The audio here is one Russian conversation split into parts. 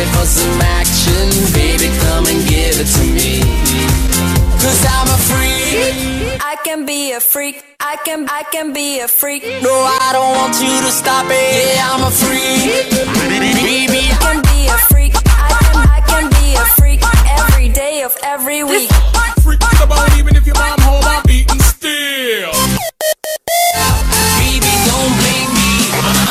ready for some action? Baby, come and give it to me. Cause I'm a freak. I can be a freak. I can, I can be a freak. No, I don't want you to stop it. Yeah, I'm a freak. Baby, I can be a freak. I can, I can be a freak every day of every week. Freak about even if your mom home, I'm beating still. baby, don't blame me.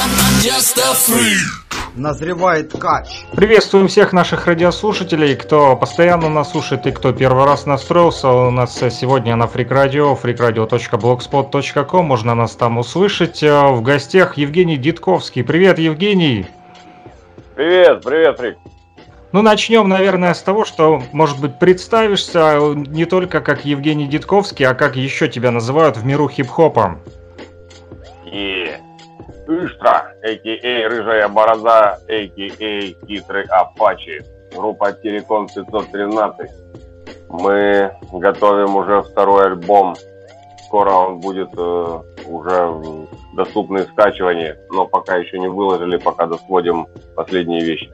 I'm, I'm just a freak. Назревает кач. Приветствуем всех наших радиослушателей, кто постоянно нас слушает и кто первый раз настроился. У нас сегодня на Freak Radio, freakradio.blogspot.com, можно нас там услышать. Э, В гостях Евгений Дитковский. Привет, Евгений! Привет, привет, Фрик. Ну, начнем, наверное, с того, что, может быть, представишься э, не только как Евгений Дитковский, а как еще тебя называют в миру хип-хопа. И Иштра, а.к.а. Рыжая Борода, а.к.а. Хитрый Апачи. Группа Терекон 513. Мы готовим уже второй альбом. Скоро он будет э, уже доступный в скачивании, но пока еще не выложили, пока досводим последние вещи.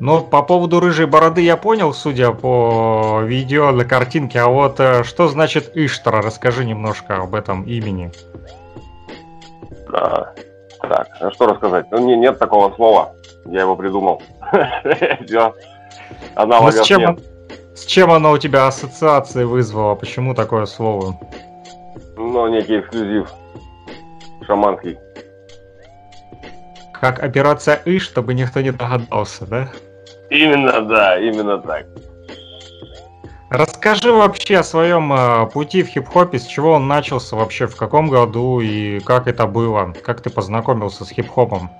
Ну, по поводу рыжей бороды я понял, судя по видео на картинке, а вот э, что значит Иштра? Расскажи немножко об этом имени. А, так, а что рассказать? Ну, не, нет такого слова. Я его придумал. Все. Ну, Аналогов с, чем, нет. с чем оно у тебя ассоциации вызвало? Почему такое слово? Ну, некий эксклюзив. Шаманский. Как операция И, чтобы никто не догадался, да? Именно, да, именно так. Расскажи вообще о своем э, пути в хип-хопе, с чего он начался вообще, в каком году и как это было, как ты познакомился с хип-хопом.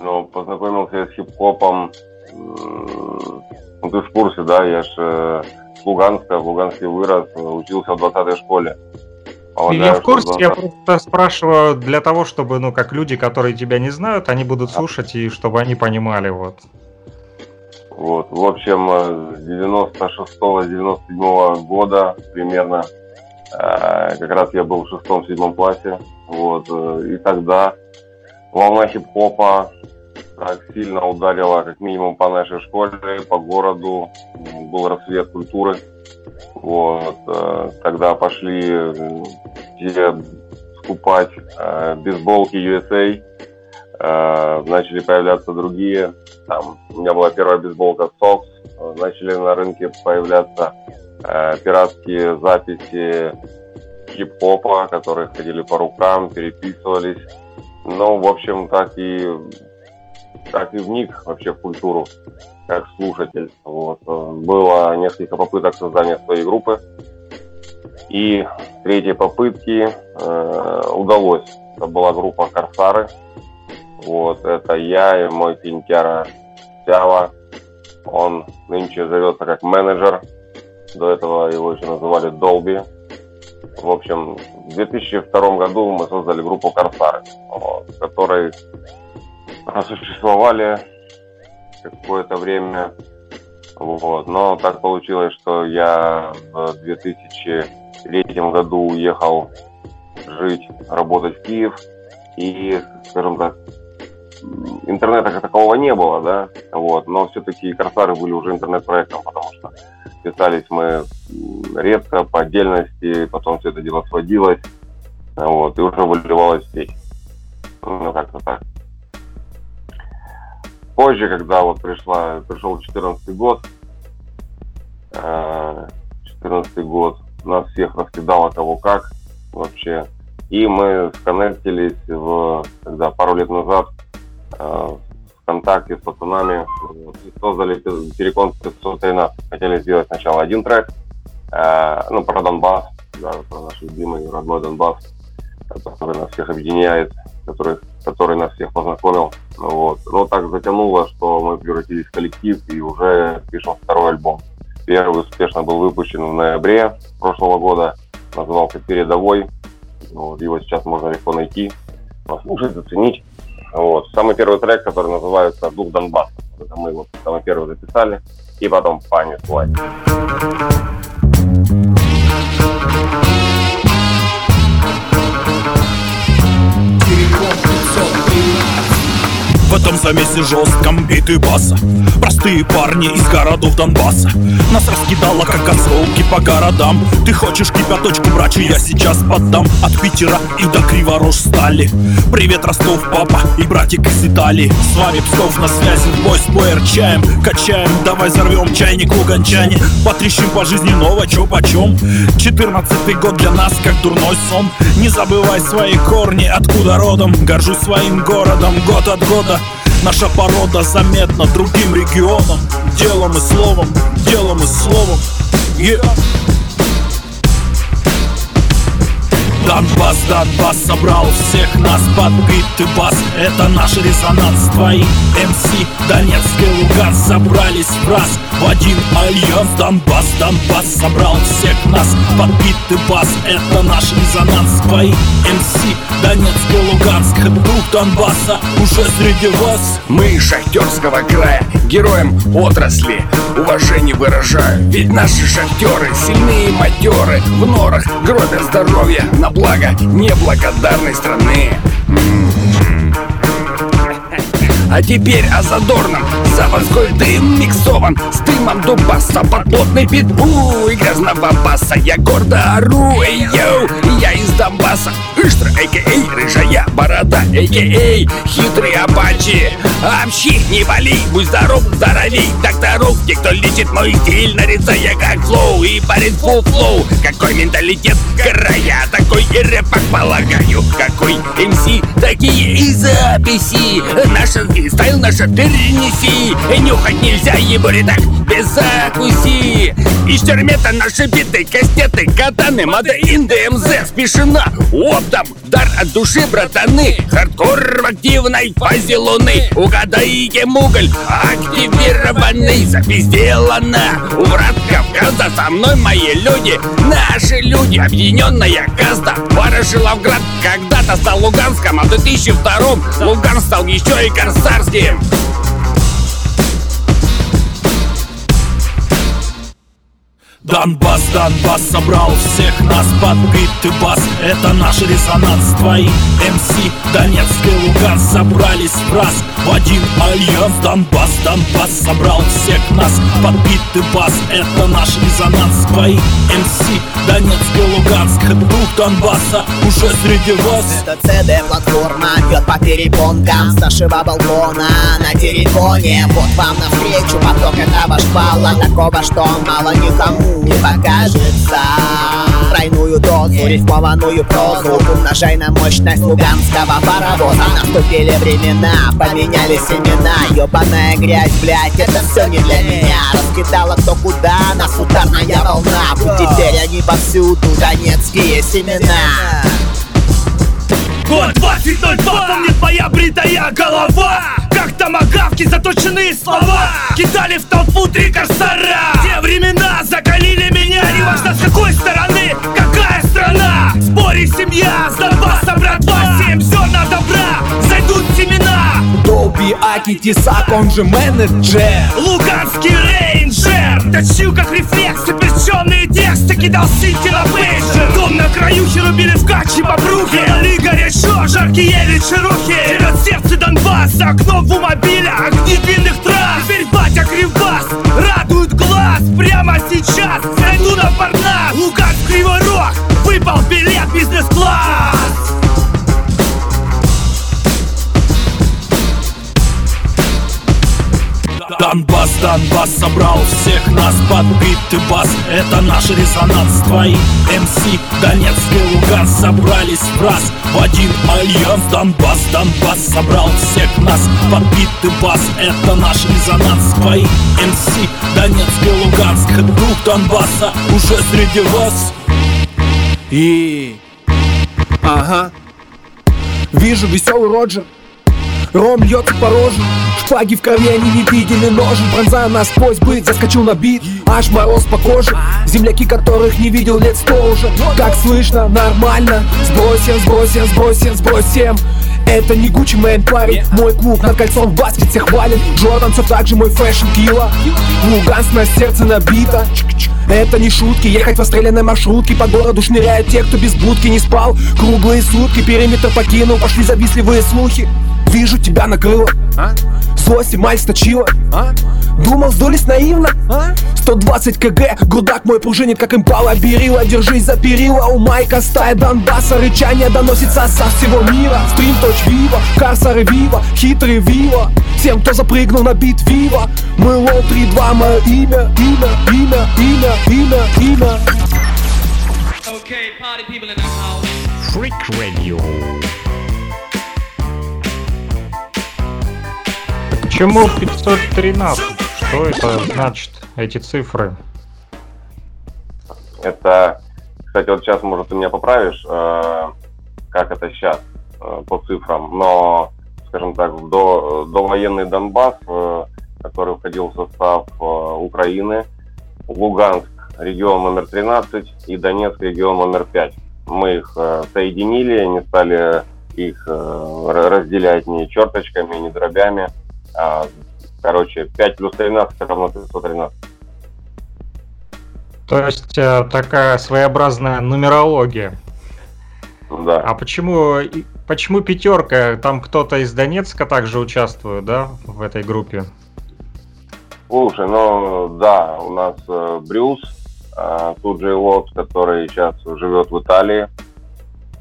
Ну, познакомился я с хип-хопом. Ну, ты в курсе, да, я ж э, с Луганска, в Луганске вырос, учился в 20-й школе. Полагаю, я в курсе, я 20 просто спрашиваю для того, чтобы, ну, как люди, которые тебя не знают, они будут слушать и чтобы они понимали, вот. Вот, в общем, э, с 96-97 года примерно, э, как раз я был в шестом-седьмом классе, вот, и тогда волна хип-хопа так сильно ударила, как минимум, по нашей школе, по городу, был расцвет культуры, вот, э, тогда пошли все скупать бейсболки USA, начали появляться другие, там, у меня была первая бейсболка Sox, э, начали на рынке появляться э, пиратские записи хип-хопа, которые ходили по рукам, переписывались. Ну, в общем, так и так и вник вообще в культуру как слушатель. Вот. Э, Было несколько попыток создания своей группы. И третьей попытки э, удалось. Это была группа Корсары. Вот, это я и мой пинтяра Сява. Он нынче зовется как менеджер. До этого его еще называли Долби. В общем, в 2002 году мы создали группу Корсары, в которой просуществовали какое-то время. Вот. Но так получилось, что я в 2003 году уехал жить, работать в Киев. И, скажем так, интернета как такового не было, да, вот, но все-таки Корсары были уже интернет-проектом, потому что писались мы редко, по отдельности, потом все это дело сводилось, вот, и уже выливалось в сеть. Ну, как-то так. Позже, когда вот пришла, пришел 14 год, э, 14 год, нас всех раскидало кого как вообще. И мы сконнектились в, когда пару лет назад э, ВКонтакте с пацанами создали пе- Перекон 513. Хотели сделать сначала один трек, э, ну, про Донбасс, да, про наш любимый родной Донбасс, который нас всех объединяет, который, который нас всех познакомил. Вот. Но так затянуло, что мы превратились в коллектив и уже пишем второй альбом. Первый успешно был выпущен в ноябре прошлого года, назывался «Передовой». Вот, его сейчас можно легко найти, послушать, оценить. Вот. Самый первый трек, который называется «Дух Донбасса». Это мы его самый первый записали, и потом понеслась. Терекон этом замесе жестком. Биты баса Простые парни из городов Донбасса. Нас раскидало, как осколки по городам. Ты хочешь кипяточку, брачи, я сейчас поддам. От Питера и до Криворож стали Привет, Ростов, папа и братик из Италии. С вами Псков на связи, бой с чаем Качаем, давай взорвем чайник в угончане. Потрещим по жизни ново, чё почем. Четырнадцатый год для нас, как дурной сон. Не забывай свои корни, откуда родом. Горжусь своим городом год от года Наша порода заметна другим регионам Делом и словом, делом и словом yeah. Донбасс, Донбасс собрал всех нас под биты бас. Это наш резонанс, твои МС Донецк и Луганск собрались в раз. В один альянс Донбасс, Донбасс собрал всех нас под биты бас. Это наш резонанс, твои МС Донецк и Луганск. Дух Донбасса уже среди вас. Мы из шахтерского края, героям отрасли Уважение выражаю, ведь наши шахтеры Сильные матеры, в норах гробят здоровье. На благо неблагодарной страны. А теперь о задорном Заводской дым миксован С дымом дубаса под плотный питбу И грязного баса Я гордо ору, эй, йоу Я из Донбасса Иштра, а.к.а. рыжая борода А.к.а. хитрый апачи. Общи, не вали, будь здоров, здоровей. Докторов, те, кто лечит мой стиль Нарицая как флоу и парень фул флоу Какой менталитет края Такой и рэпак полагаю. Какой МС, такие и записи. Наша стайл наша перенеси Нюхать нельзя, ебури так без закуси. И штормета наши биты, кастеты, катаны Мада ДМЗ, спешена оптом Дар от души, братаны Хардкор в активной фазе луны. Угадайте муголь, активированный Запись сделана у врат Кавказа Со мной мои люди, наши люди. Объединенная каста, Ворошиловград Когда-то стал Луганском, а в 2002 Луган стал еще и корсарским Донбасс, Донбасс собрал всех нас под биты бас. Это наш резонанс, твои МС Донецк и Луганск собрались в раз. В один альянс Донбасс, Донбасс собрал всех нас под биты бас. Это наш резонанс, твои МС Донецк и Луганск. Дух Донбасса уже среди вас. Это CD-платформа бьет по перепонкам С нашего балкона. На телефоне Вот вам навстречу поток этого шпала. Такого, что мало никому не покажется. Тройную дозу, рифмованную прозу. Умножай на мощность луганского паровоза. Наступили времена, поменялись имена Ёбаная грязь, блядь, это все не для меня. Раскидала кто куда, нас ударная волна. И теперь они повсюду, донецкие семена Год 2002, помнит моя бритая голова. Как томагавки заточенные слова. Кидали в толпу три корсара. Те времена закалили меня. Неважно с какой стороны, какая страна? Спори семья, с Донбасса, братва Аки Тесак, он же менеджер. Луганский рейнджер. Точил как рефлекс, запрещенные тексты Кидал синти на пейджер Дом на краю рубили в каче бобрухи Дали горячо, жаркие вечерухи Терет сердце Донбасса, окно в мобиля Огни длинных трасс. Теперь батя кривбас, радует глаз Прямо сейчас, зайду на Парнас Луганск, Кривой Рог, выпал билет бизнес-класс Донбасс, Донбасс собрал всех нас под биты бас Это наш резонанс, твои МС Донецк и Луганск собрались в раз. В один альянс Донбасс, Донбасс собрал всех нас под биты бас Это наш резонанс, твои МС Донецк и Луганск. Дух Донбасса уже среди вас. И... Ага. Вижу веселый Роджер Ром льется по роже Шпаги в крови, они не видели ножен Пронзая насквозь быть, заскочил на бит. Аж мороз по коже Земляки, которых не видел лет сто уже. Как слышно, нормально. Сбросим, сбросим, сбросим, сбросим. Это не Гуччи Мэн, парень. Мой клуб над кольцом в баскет всех хвалит Джордан все так же мой фэшн килла Луганск на сердце набито. Это не шутки, ехать в расстрелянной маршрутке. По городу шныряют те, кто без будки не спал. Круглые сутки, периметр покинул Пошли завистливые слухи Вижу тебя накрыло а? Злость и маль сточила, а? Думал, сдулись наивно, а? 120 кг, грудак мой пружинит, как импала. Берила, держись за перила, у Майка стая Донбасса. Рычание доносится со всего мира. Стрим точь вива, карсары вива, хитрый вива. Всем, кто запрыгнул на бит вива. Мы лол 3-2, мое имя, имя, имя, имя, имя, имя. Okay, party people in the house. Freak Radio. Почему 513? Что это значит, эти цифры? Это, кстати, вот сейчас, может, ты меня поправишь, э, как это сейчас э, по цифрам, но, скажем так, до, довоенный Донбасс, э, который входил в состав э, Украины, Луганск, регион номер 13 и Донецк, регион номер 5. Мы их э, соединили, не стали их э, разделять ни черточками, ни дробями. А, короче, 5 плюс 13 равно 513. То есть э, такая своеобразная нумерология. Да. А почему, почему пятерка? Там кто-то из Донецка также участвует, да, в этой группе? Слушай, ну да, у нас э, Брюс, э, тут же Лот, который сейчас живет в Италии.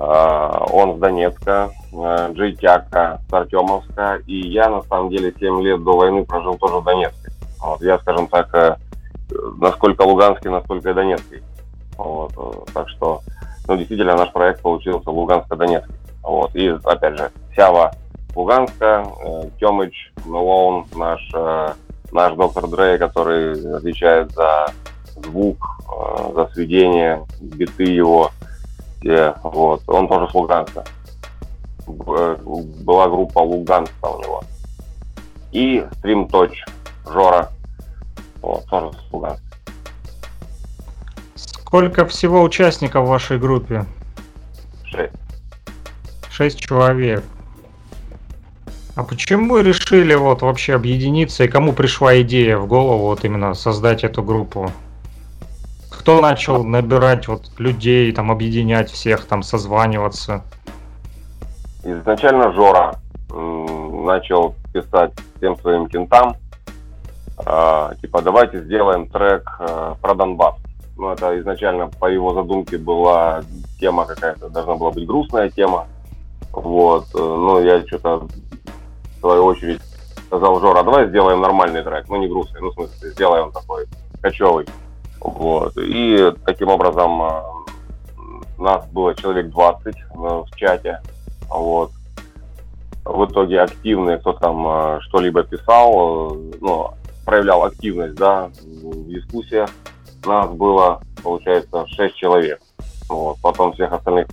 Э, он с Донецка, э, Джей Тяка с Артемовска. И я, на самом деле, 7 лет до войны прожил тоже в Донецке. Вот, я, скажем так, э, насколько луганский, настолько и донецкий. Вот, так что, ну, действительно, наш проект получился луганско-донецкий. Вот, и, опять же, Сява Луганска, Тёмыч, Мелоун, наш наш доктор Дрей, который отвечает за звук, за сведение, биты его, все, вот, он тоже с Луганска. Э, Была группа Луганска у него. И Stream Touch Жора, вот, тоже с Луганска. Сколько всего участников в вашей группе? Шесть. Шесть человек. А почему решили вот вообще объединиться и кому пришла идея в голову вот именно создать эту группу? Кто начал набирать вот людей, там объединять всех, там созваниваться? Изначально Жора начал писать всем своим кентам, а, типа давайте сделаем трек э, про Донбасс. Ну, это изначально по его задумке была тема какая-то, должна была быть грустная тема. Вот, ну, я что-то в свою очередь сказал Жора, давай сделаем нормальный трек, ну, не грустный, ну, в смысле, сделаем такой кочевый. Вот, и таким образом э, нас было человек 20 э, в чате, вот. В итоге активные, кто там э, что-либо писал, ну, проявлял активность, да, в дискуссиях. Нас было, получается, 6 человек. Вот. Потом всех остальных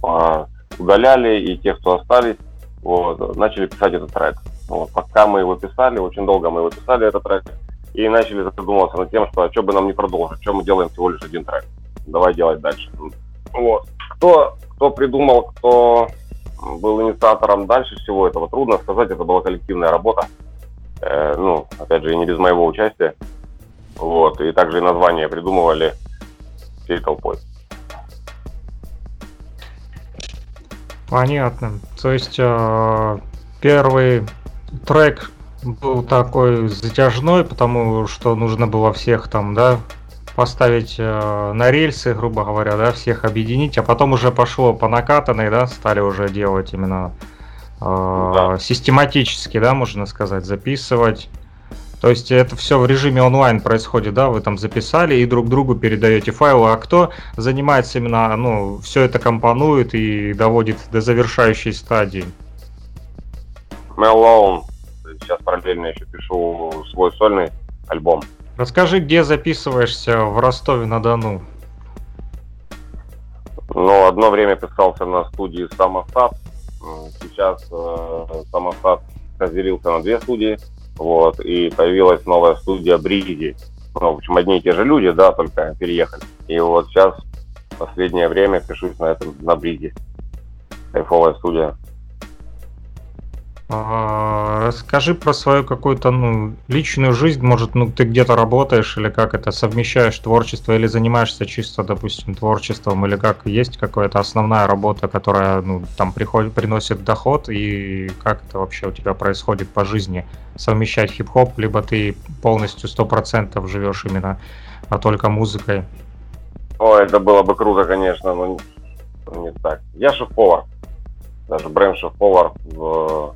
удаляли, и тех, кто остались, вот, начали писать этот трек. Вот. Пока мы его писали, очень долго мы его писали, этот трек, и начали задумываться над тем, что а что бы нам не продолжить, что мы делаем всего лишь один трек. Давай делать дальше. Вот. Кто, кто придумал, кто был инициатором дальше всего этого, трудно сказать, это была коллективная работа. Э, ну, опять же, и не без моего участия. Вот, и также и название придумывали всей толпой. Понятно. То есть э, первый трек был такой затяжной, потому что нужно было всех там, да, поставить э, на рельсы, грубо говоря, да, всех объединить, а потом уже пошло по накатанной, да, стали уже делать именно э, Да. систематически, да, можно сказать, записывать. То есть это все в режиме онлайн происходит, да, вы там записали и друг другу передаете файлы, а кто занимается именно, ну, все это компонует и доводит до завершающей стадии. Мелоун, сейчас параллельно еще пишу свой сольный альбом. Расскажи, где записываешься в Ростове-на-Дону? Но одно время писался на студии Самостат. М, Сейчас э, Самостат разделился на две студии. Вот, и появилась новая студия Бриди. Ну, в общем, одни и те же люди, да, только переехали. И вот сейчас в последнее время пишусь на этом, на Бриди. Кайфовая студия. А, Расскажи про свою какую-то ну, личную жизнь. Может, ну ты где-то работаешь или как это совмещаешь творчество или занимаешься чисто, допустим, творчеством, или как есть какая-то основная работа, которая ну, там приходит, приносит доход, и как это вообще у тебя происходит по жизни? Совмещать хип-хоп, либо ты полностью сто процентов живешь именно а только музыкой? Ой, это было бы круто, конечно, но не так. Я шеф-повар. Даже бренд шеф-повар в,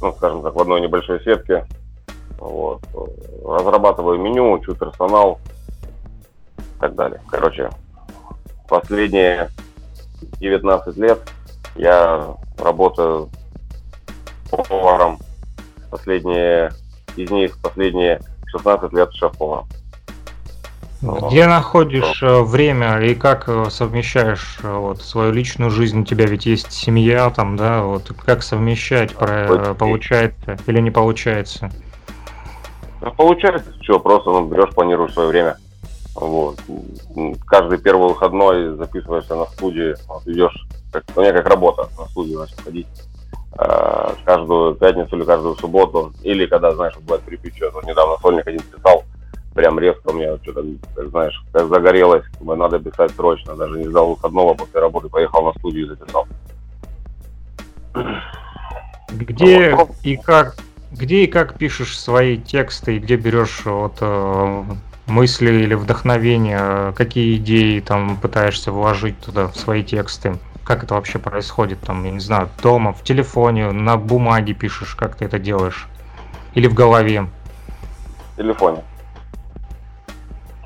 ну, скажем так, в одной небольшой сетке. Вот. Разрабатываю меню, учу персонал и так далее. Короче, последние 19 лет я работаю поваром. Последние из них последние 16 лет шеф-поваром. Где находишь э, время и как э, совмещаешь э, вот свою личную жизнь? У тебя ведь есть семья там, да? Вот как совмещать? Про, получается или не получается? Ну, получается, что, просто ну, берешь, планируешь свое время. Вот. Каждый первый выходной записываешься на студии, вот, идешь, как, у меня как работа, на студию начал ходить. Э, каждую пятницу или каждую субботу. Или когда, знаешь, бывает припечет. Вот недавно сольник один писал, прям резко у меня что-то, как знаешь, как загорелось, думаю, надо писать срочно. Даже не ждал выходного после работы, поехал на студию и записал. Где и как где и как пишешь свои тексты, и где берешь вот э, мысли или вдохновение, какие идеи там пытаешься вложить туда в свои тексты? Как это вообще происходит там, я не знаю, дома, в телефоне, на бумаге пишешь, как ты это делаешь? Или в голове? В телефоне.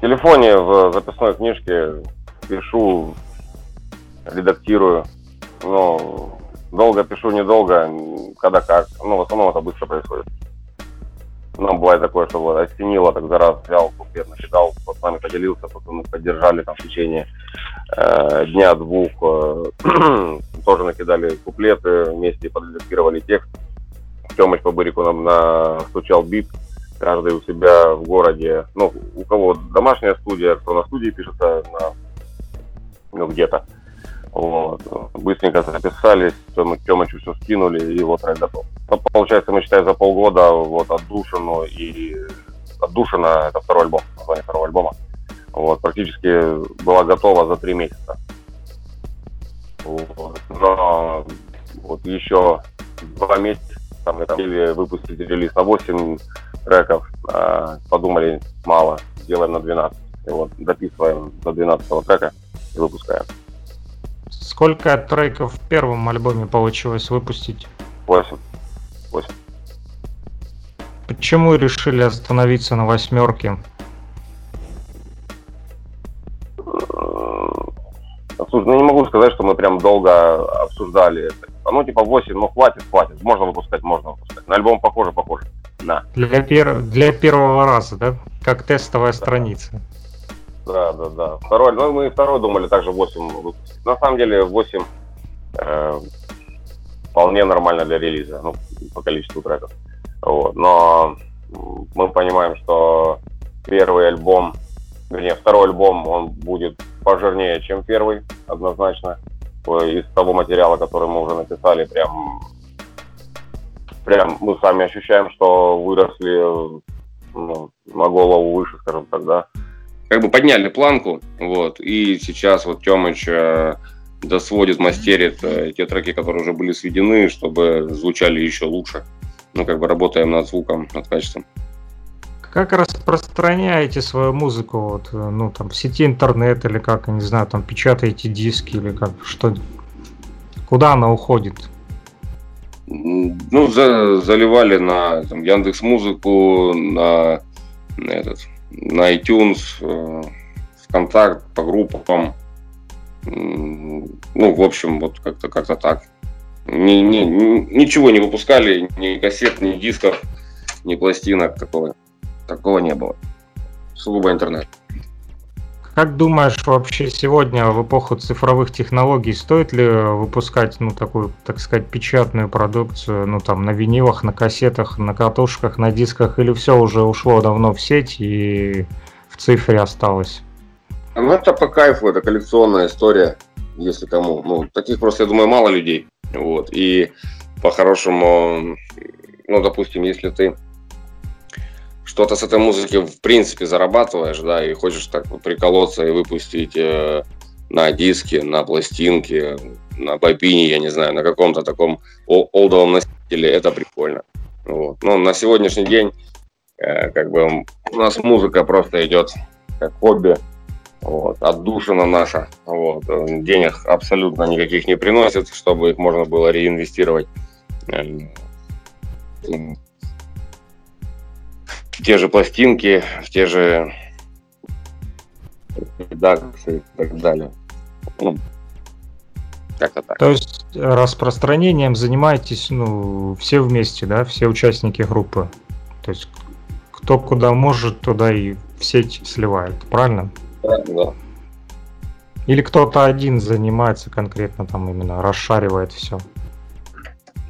Телефоне в записной книжке пишу, редактирую. Ну, долго пишу, недолго, когда как. Ну, в основном это быстро происходит. Нам бывает такое, что вот осенило, так за раз взял, куплет накидал, с пацанами поделился, пацаны поддержали там в течение э, дня-двух. э, тоже накидали куплеты, вместе подредактировали текст. Тёмыч по бырику нам настучал бит, каждый у себя в городе, ну, у кого домашняя студия, кто на студии пишется, на, ну, где-то. Вот. Быстренько записались, Тёмы- Тёмычу все скинули, и вот трек готов. Ну, получается, мы считаем за полгода вот отдушину и отдушина, это второй альбом, название второго альбома. Вот, практически была готова за три месяца. Вот. Но вот еще два месяца там хотели выпустить релиз на 8 треков, а подумали, мало, сделаем на 12. И вот дописываем до 12 трека и выпускаем. Сколько треков в первом альбоме получилось выпустить? 8. 8. Почему решили остановиться на восьмерке? Слушай, ну не могу сказать, что мы прям долго обсуждали это. А ну типа 8, ну хватит, хватит. Можно выпускать, можно выпускать. На альбом похоже, похоже. Да. Для, пер... для первого раза, да? Как тестовая страница. Да, да, да. Второй, ну мы и второй думали также 8 выпустить. На самом деле 8 э, вполне нормально для релиза, ну, по количеству треков. Вот. Но мы понимаем, что первый альбом, вернее, второй альбом, он будет пожирнее, чем первый, однозначно. То Из того материала, который мы уже написали, прям, прям мы сами ощущаем, что выросли ну, на голову выше, скажем так, да. как бы подняли планку, вот, и сейчас вот Тёмыч э, досводит, мастерит э, те треки, которые уже были сведены, чтобы звучали еще лучше. Ну, как бы работаем над звуком, над качеством. Как распространяете свою музыку, вот, э, ну, там, в сети интернет или как, я не знаю, там, печатаете диски или как, что, куда она уходит? Ну, за- заливали на там, Яндекс Музыку, на, на этот, на iTunes, э, ВКонтакт, по группам. Ну, в общем, вот как-то как-то так. Ни- ни- ничего не выпускали, ни кассет, ни дисков, ни пластинок, такого, такого не было. Сугубо интернет. Как думаешь, вообще сегодня в эпоху цифровых технологий стоит ли выпускать, ну, такую, так сказать, печатную продукцию, ну, там, на винилах, на кассетах, на катушках, на дисках, или все уже ушло давно в сеть и в цифре осталось? Ну, это по кайфу, это коллекционная история, если кому. Ну, таких просто, я думаю, мало людей. Вот. И по-хорошему, ну, допустим, если ты что-то с этой музыки в принципе зарабатываешь, да, и хочешь так приколоться и выпустить э, на диске, на пластинке, на бобине, я не знаю, на каком-то таком олдовом носителе, это прикольно. Вот. Но на сегодняшний день э, как бы у нас музыка просто идет как хобби, вот, отдушина наша, вот, денег абсолютно никаких не приносит, чтобы их можно было реинвестировать э, в те же пластинки, в те же редакции и так далее. Ну, как-то так. То есть распространением занимаетесь ну, все вместе, да, все участники группы? То есть кто куда может, туда и в сеть сливает, правильно? Да, да. Или кто-то один занимается конкретно там именно, расшаривает все?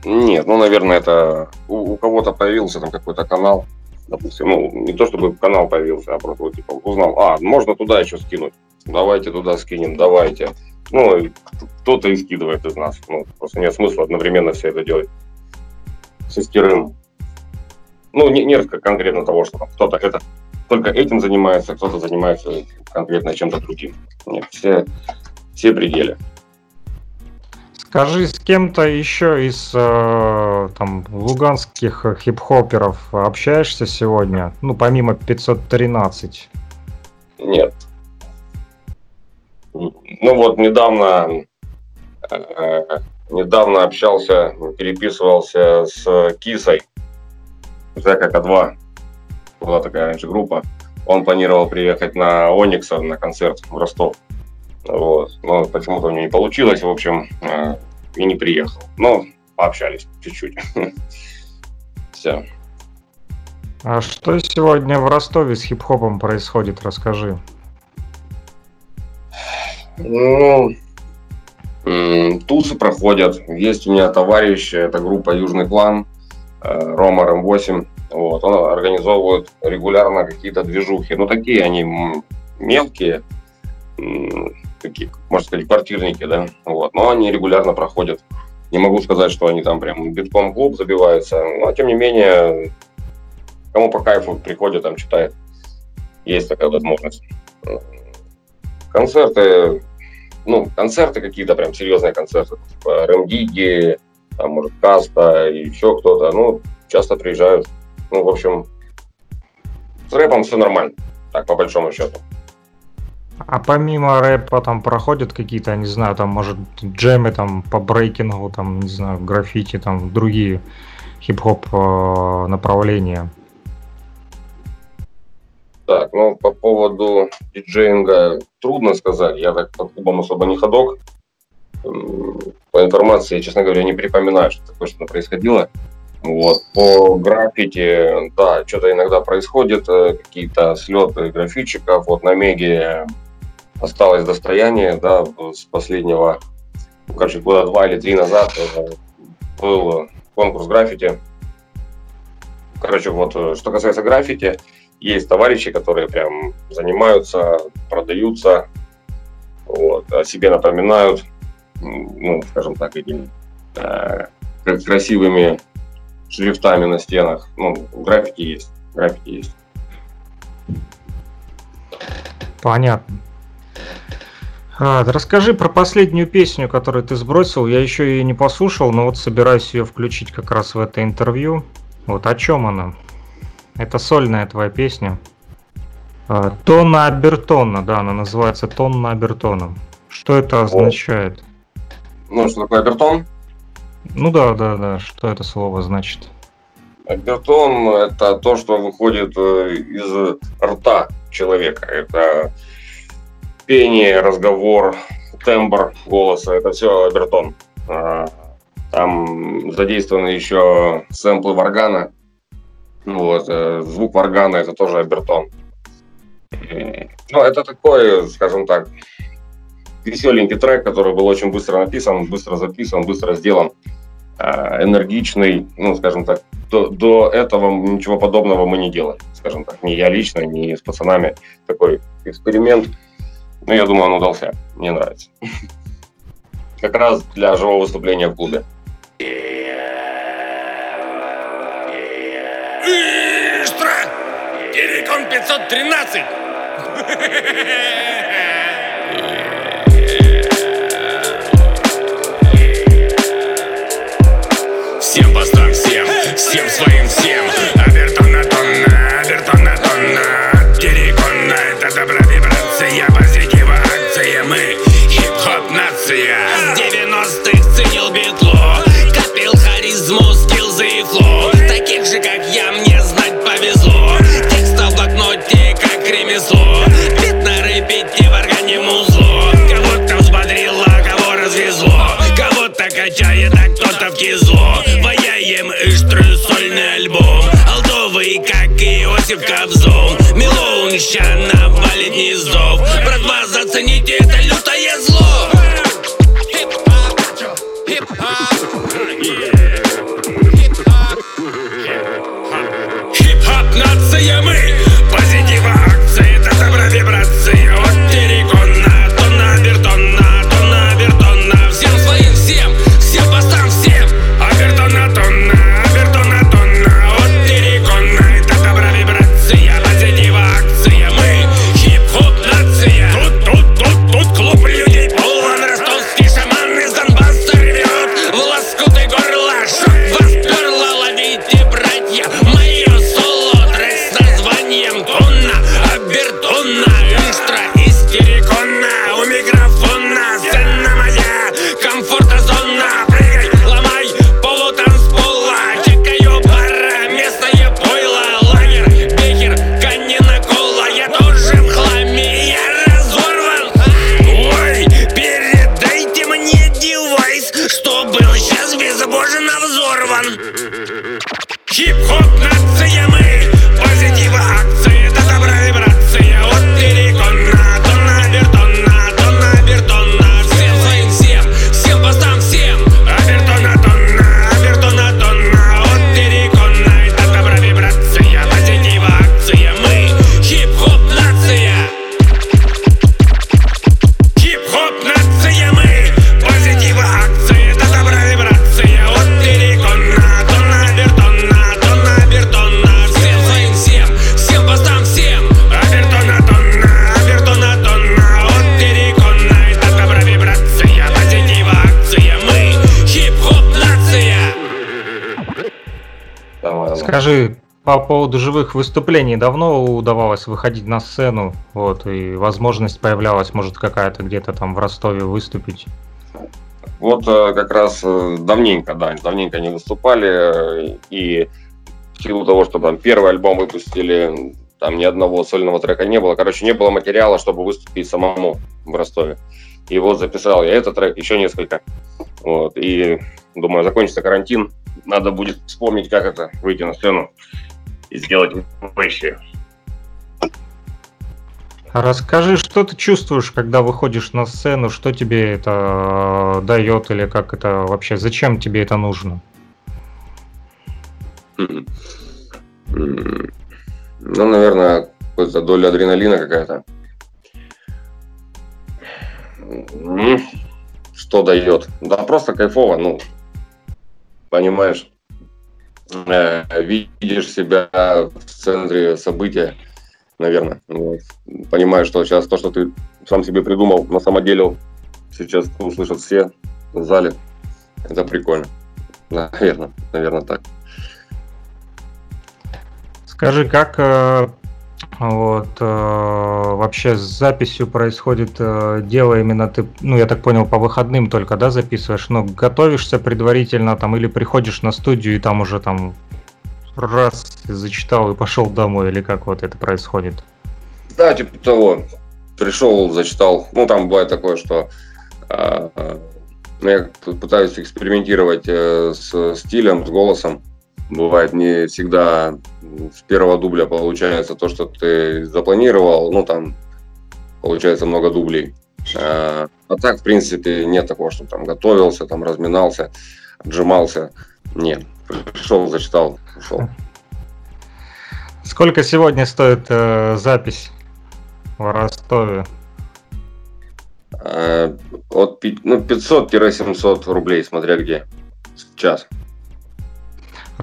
Нет, ну, наверное, это у, у кого-то появился там какой-то канал, допустим, ну, не то чтобы канал появился, а просто вот, типа, узнал, а, можно туда еще скинуть, давайте туда скинем, давайте. Ну, кто-то и скидывает из нас. Ну, просто нет смысла одновременно все это делать шестерым. Ну, не, нет конкретно того, что кто-то это только этим занимается, кто-то занимается конкретно чем-то другим. Нет, все, все пределы. Скажи, с кем-то еще из э, там луганских хип-хоперов общаешься сегодня? Ну, помимо 513. Нет. Ну вот недавно э, недавно общался, переписывался с Кисой, Зека К2. Была такая раньше группа. Он планировал приехать на Оникса на концерт в Ростов. Вот. Но почему-то у него не получилось, в общем, э, и не приехал. Но пообщались чуть-чуть. Все. А что сегодня в Ростове с хип-хопом происходит, расскажи. Ну, тусы проходят. Есть у меня товарищ, это группа Южный клан, э, Рома М8. Вот, он организовывает регулярно какие-то движухи. Ну, такие они мелкие, такие, можно сказать, квартирники, да, вот, но они регулярно проходят. Не могу сказать, что они там прям битком клуб забиваются, но тем не менее, кому по кайфу приходят, там читает, есть такая возможность. Концерты, ну, концерты какие-то прям серьезные концерты, типа Рэмдиги, там, может, Каста и еще кто-то, ну, часто приезжают. Ну, в общем, с рэпом все нормально, так, по большому счету. А помимо рэпа там проходят какие-то, не знаю, там, может, джемы там по брейкингу, там, не знаю, граффити, там, другие хип-хоп э, направления? Так, ну, по поводу диджеинга трудно сказать. Я так по клубам особо не ходок. По информации, честно говоря, не припоминаю, что такое что происходило. Вот. По граффити, да, что-то иногда происходит, э, какие-то слеты граффитчиков. Вот на Меге осталось достояние, да, с последнего, ну, короче, года два или три назад э, был конкурс граффити. Короче, вот, э, что касается граффити, есть товарищи, которые прям занимаются, продаются, вот, о себе напоминают, ну, скажем так, этими э, красивыми шрифтами на стенах. Ну, графики есть, графики есть. Понятно. А, расскажи про последнюю песню, которую ты сбросил. Я еще ее не послушал, но вот собираюсь ее включить как раз в это интервью. Вот о чем она? Это сольная твоя песня. А, Тонна Абертона, да, она называется Тонна Абертона. Что это означает? Ну, что такое Абертон? Ну да, да, да. Что это слово значит? Абертон – это то, что выходит э, из рта человека. Это пение, разговор, тембр голоса. Это все Абертон. А, там задействованы еще сэмплы варгана, вот, э, звук варгана это тоже обертон. Ну, это такой, скажем так, веселенький трек, который был очень быстро написан, быстро записан, быстро сделан, э, энергичный, ну, скажем так, до, до этого ничего подобного мы не делали, скажем так, ни я лично, ни с пацанами. Такой эксперимент, ну я думаю, он удался. Мне нравится. Как раз для живого выступления в клубе. Штраф! Телеком 513! Всем поставь всем, всем своим, всем. Нация. С 90-х ценил битло. Копил харизму, скилзы и флоу. Таких же, как я, мне знать повезло. Текстов в блокноте, как ремесло. Бит на репите в органе музло. Кого-то взбодрило, кого развезло. Кого-то качает, а кто-то в кизло. Ваяем и штрую сольный альбом. Алдовый, как и Иосиф Кобзон. Милоун ща навалит низов. По поводу живых выступлений, давно удавалось выходить на сцену, вот, и возможность появлялась, может, какая-то где-то там в Ростове выступить? Вот э, как раз э, давненько, да, давненько не выступали, э, и в силу того, что там первый альбом выпустили, там ни одного сольного трека не было, короче, не было материала, чтобы выступить самому в Ростове. И вот записал я этот трек, еще несколько, вот, и думаю, закончится карантин, надо будет вспомнить, как это, выйти на сцену и сделать вещи. Расскажи, что ты чувствуешь, когда выходишь на сцену, что тебе это э, дает или как это вообще, зачем тебе это нужно? Мгм. М, Ну, наверное, какая-то доля адреналина какая-то. М, Что дает? Да просто кайфово, ну, понимаешь, видишь себя в центре события, наверное. Вот. Понимаешь, что сейчас то, что ты сам себе придумал, на самом деле сейчас услышат все в зале. Это прикольно. Наверное, наверное так. Скажи, как э, вот э, вообще с записью происходит э, дело именно ты, ну я так понял, по выходным только, да, записываешь, но готовишься предварительно там или приходишь на студию и там уже там раз зачитал и пошел домой, или как вот это происходит? Да, типа того. Пришел, зачитал. Ну, там бывает такое, что ну, я пытаюсь экспериментировать э, с стилем, с голосом. Бывает не всегда с первого дубля получается то, что ты запланировал. Ну, там получается много дублей. А, а так, в принципе, нет такого, что там готовился, там разминался, отжимался. Нет. Пришел, зачитал, ушел. Сколько сегодня стоит э, запись в Ростове? А, От ну, 500-700 рублей, смотря где. В час.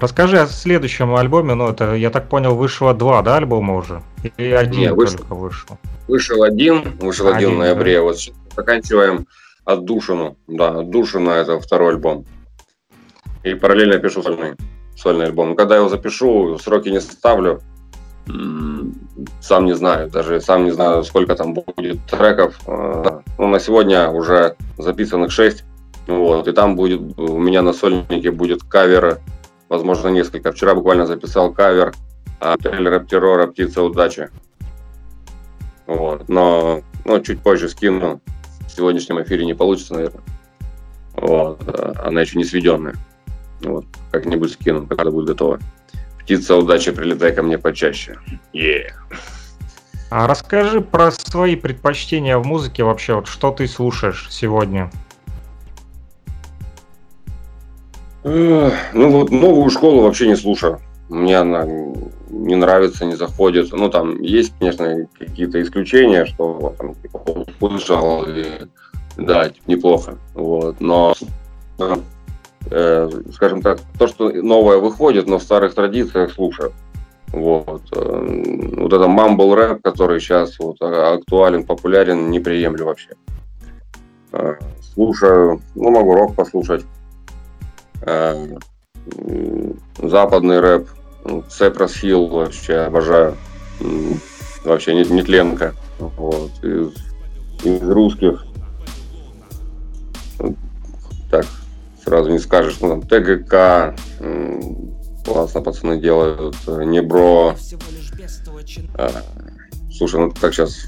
Расскажи о следующем альбоме. Ну, это, я так понял, вышло два, да, альбома уже? Или один Не, вышел. только вышел? Вышел один, вышел один, Один, в ноябре. Вот сейчас заканчиваем отдушину. Да, отдушина это второй альбом. И параллельно пишу сольный, сольный альбом. Но Когда я его запишу, сроки не ставлю. Сам не знаю, даже сам не знаю, сколько там будет треков. Э, Ну, на сегодня уже записанных 6. Вот, и там будет, у меня на сольнике будет кавер, возможно, несколько. Вчера буквально записал кавер а, Рэп Террора «Птица удачи». Вот. Но ну, чуть позже скину. В сегодняшнем эфире не получится, наверное. Вот. э, Она еще не сведенная. Вот. Как-нибудь скину, когда будет готова. Птица удачи, прилетай ко мне почаще. Yeah. А расскажи про свои предпочтения в музыке вообще. Вот что ты слушаешь сегодня? Ну вот новую школу вообще не слушаю. Мне она не нравится, не заходит. Ну там есть, конечно, какие-то исключения, что там, услышал и да, неплохо. Вот. Но э, скажем так, то, что новое выходит, но в старых традициях слушаю. Вот. Э, Вот это мамбл рэп, который сейчас вот а- актуален, популярен, не вообще. Э, Слушаю, ну могу рок послушать. Э, Западный рэп, Hill вообще обожаю. М, Вообще нет, нетленка. Вот. Из, из русских так, сразу не скажешь, ну там ТГК, классно пацаны делают, э, Небро. А, Слушай, ну как сейчас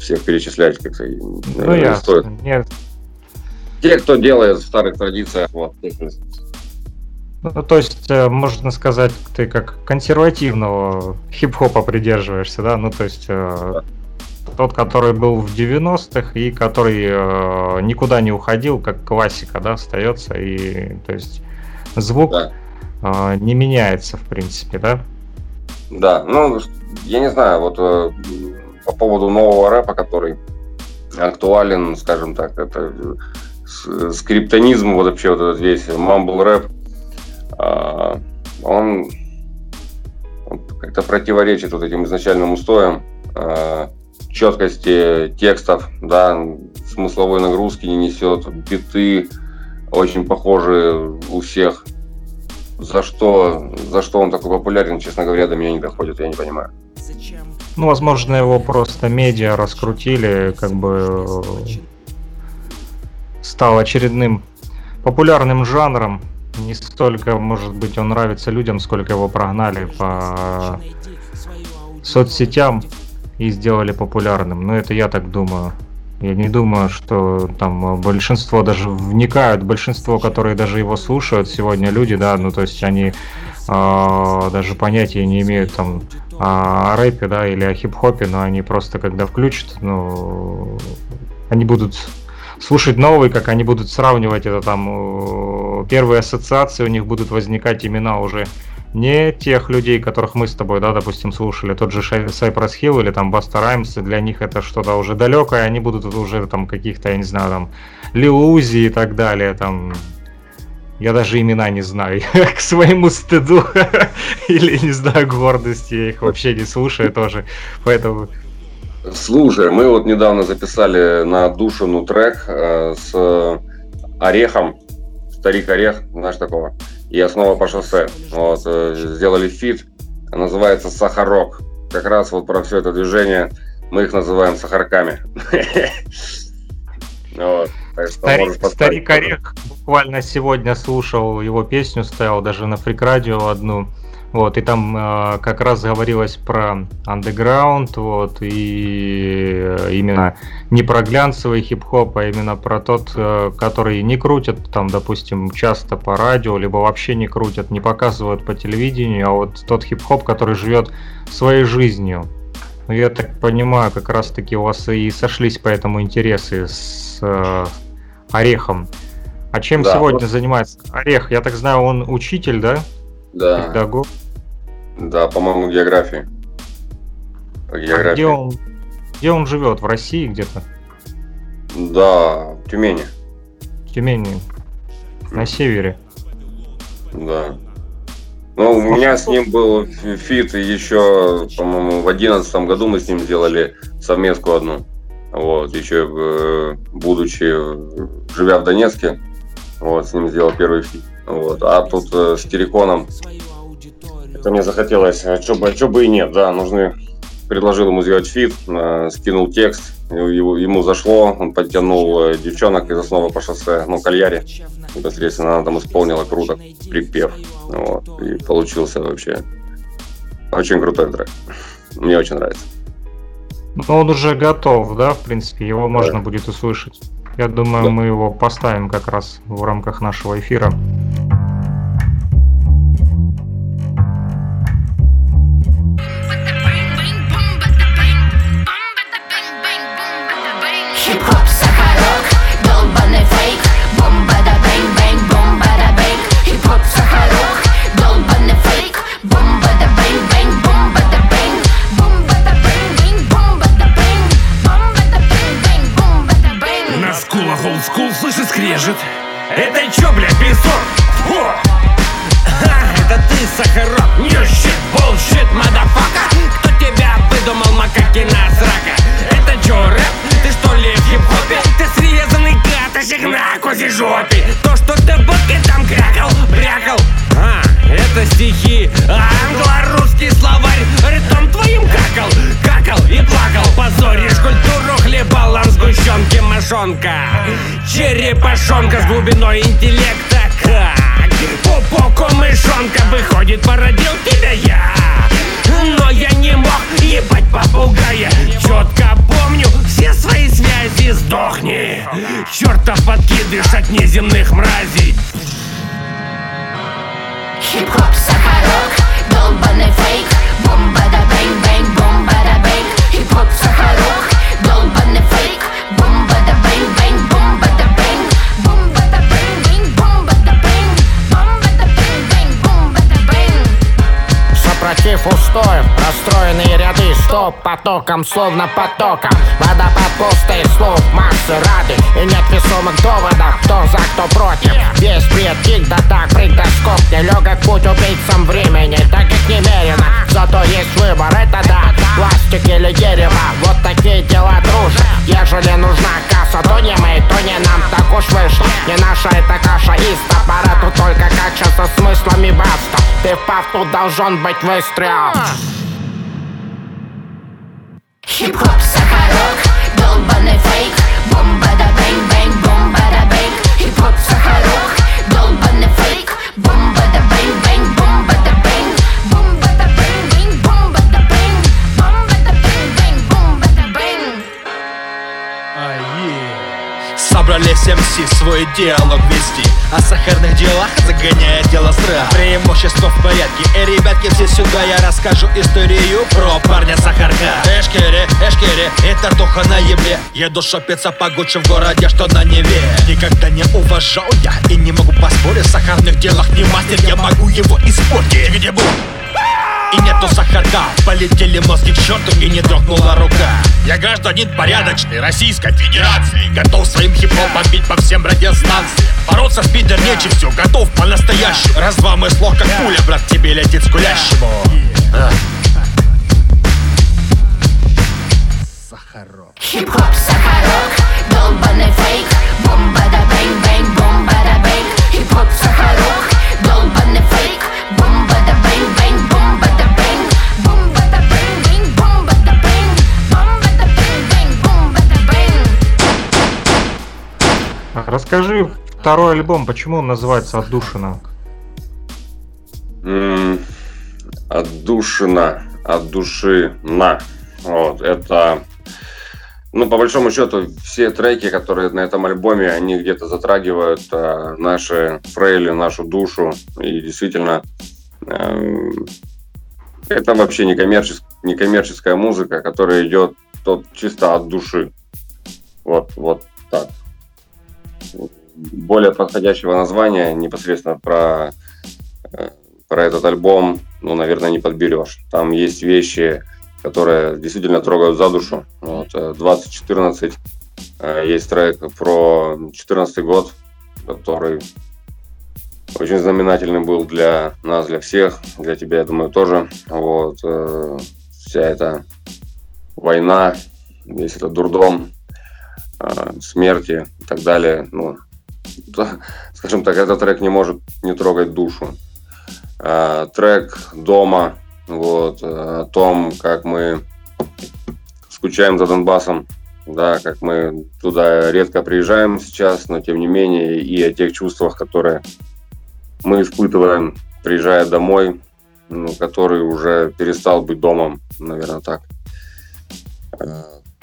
всех перечислять как-то Ну, не стоит. Нет. Те, кто делает в старых традициях, вот, Ну, то есть, э, можно сказать, ты как консервативного хип-хопа придерживаешься, да? Ну, то есть, э, тот, который был в 90-х и который э, никуда не уходил, как классика, да, остается. И, то есть, звук Да. э, не меняется, в принципе, да? Да, ну, я не знаю, вот э, по поводу нового рэпа, который актуален, скажем так, это скриптонизм, вот вообще вот этот весь мамбл рэп, а, он, он как-то противоречит вот этим изначальным устоям, а, четкости текстов, да, смысловой нагрузки не несет, биты очень похожи у всех. За что, за что он такой популярен, честно говоря, до меня не доходит, я не понимаю. Ну, возможно, его просто медиа раскрутили, как бы э, стал очередным популярным жанром. Не столько, может быть, он нравится людям, сколько его прогнали по соцсетям и сделали популярным. Но это я так думаю. Я не думаю, что там большинство даже вникают, большинство, которые даже его слушают сегодня люди, да, ну то есть они а, даже понятия не имеют там о рэпе, да, или о хип-хопе, но они просто когда включат, ну, они будут слушать новый, как они будут сравнивать это там, э, первые ассоциации у них будут возникать имена уже не тех людей, которых мы с тобой, да, допустим, слушали, тот же Cypress Hill или там Баста Раймс, для них это что-то уже далекое, они будут уже там каких-то, я не знаю, там, Лил Узи и так далее, там, я даже имена не знаю, к своему стыду или, не знаю, гордости, я их вообще не слушаю тоже, поэтому... Слушай, мы вот недавно записали на Отдушину трек э, с Орехом, Старик Орех, знаешь такого, и Основа по шоссе. Вот, э, сделали фит, называется Сахарок. Как раз вот про все это движение мы их называем сахарками. Вот, так что Старик, Старик. Орех буквально сегодня слушал его песню, стоял даже на фрик радио одну. Вот, и там э, как раз говорилось про андеграунд, вот, и э, именно не про глянцевый хип-хоп, а именно про тот, э, который не крутят, там, допустим, часто по радио, либо вообще не крутят, не показывают по телевидению, а вот тот хип-хоп, который живет своей жизнью. Ну, я так понимаю, как раз таки у вас и сошлись поэтому интересы с э, Орехом. А чем Да, сегодня вот. занимается Орех? Я так знаю, он учитель, да? Да, Педагог. да, по-моему, географии. По А географии. где он, где он живет? В России где-то? Да, в Тюмени. В Тюмени? На севере? Да. Ну, у меня с ним был фи- фит еще, по-моему, в одиннадцатом году мы с ним сделали совместку одну. Вот, еще э, будучи, живя в Донецке, вот, с ним сделал первый фит. Вот, а тут э, с Терриконом это мне захотелось, а чё бы, чё бы и нет, да, нужны предложил ему сделать фит, э, скинул текст, его- ему зашло, он подтянул э, девчонок из основы по шоссе, ну, кальяре, непосредственно она там исполнила круто припев, вот, и получился вообще очень крутой трек. Мне очень нравится. Ну, он уже готов, да, в принципе, его можно будет услышать. Я думаю, мы его поставим как раз в рамках нашего эфира. Скрежет Это чё, бля, песок? Фу! Это ты, Сахарок? New shit, bullshit, motherfucker Кто тебя выдумал, макакина срака? Это чё, рэп? Ты что ли в хип-хопе? Ты срезанный каточек на козе жопе То, что ты водкой там крякал, брякал А, это стихи, англо-русский словарь. Ритм твоим какал, какал и плакал. Позоришь культуру, хлебалом сгущенки мошонка Черепашонка с глубиной интеллекта как Пупоку мышонка. Выходит, породил тебя я. Но я не мог ебать попугая. Четко помню все свои связи Сдохни, чертов подкидыш от неземных мразей Хип-хоп, сахарок, долбаный фейк Бомба да bang, bang, бомба да bang Хип-хоп, сахарок, Сопротив устоев, расстроенные ряды Стоп потоком, словно потоком. Водопад пустых слов, массы рады. И нет весомых доводов, кто за, кто против. Весь бред, кик, да так, скок Нелегок путь убийцам времени, так как немерено Зато есть выбор, это да, пластик или дерево. Вот такие дела дружат Ежели нужна касса, то не мы, то не нам. Так уж вышло, не наша эта каша из топора Тут только кача со смыслами баста. Ты впав, тут должен быть выстрел Хип-хоп, сахарок, долбаный фейк Бомба да bang, bang, бомба да bang Хип-хоп, сахарок, долбаный фейк Бомба да Собрались MC свой диалог вести. О сахарных делах загоняя дело страх Преимущество в порядке. И ребятки все сюда я расскажу историю Про парня Сахарка. Эшкере, Эшкере, это туха на ебле. Еду шопиться по Гуччи в городе, что на Неве. Никогда не уважал я и не могу поспорить. В сахарных делах не мастер, я могу его испортить. Где был? И нету сахарка Полетели мозги к черту и не дрогнула рука. Я гражданин порядочный Российской Федерации. Готов своим хип-хопом бить по всем радиостанциям. Бороться с пидор нечистью Готов по-настоящему. Раз-два мы слов как пуля, брат, тебе летит скулящему. А. Хип-хоп, сахарок, долбаный фейк. Бомба да bang, bang, бомба да bang Хип-хоп, сахарок, Расскажи второй альбом, почему он называется «Отдушина»? М, Отдушина, от души на. Вот, это, ну, по большому счету, все треки, которые на этом альбоме, они где-то затрагивают э, наши фрейли, нашу душу. И действительно, э, это вообще не, коммерчес- не коммерческая музыка, которая идет тот, чисто от души. Вот, вот так. Более подходящего названия непосредственно про э, про этот альбом, ну, наверное, не подберешь. Там есть вещи, которые действительно трогают за душу. Вот, э, 2014 э, есть трек про 14 год, который очень знаменательный был для нас, для всех, для тебя, я думаю, тоже. Вот э, вся эта война, весь этот дурдом, э, смерти и так далее. Ну, скажем так, этот трек не может не трогать душу. Э, трек дома, вот, о том, как мы скучаем за Донбассом, да, как мы туда редко приезжаем сейчас, но тем не менее и о тех чувствах, которые мы испытываем, приезжая домой, ну, который уже перестал быть домом, наверное, так.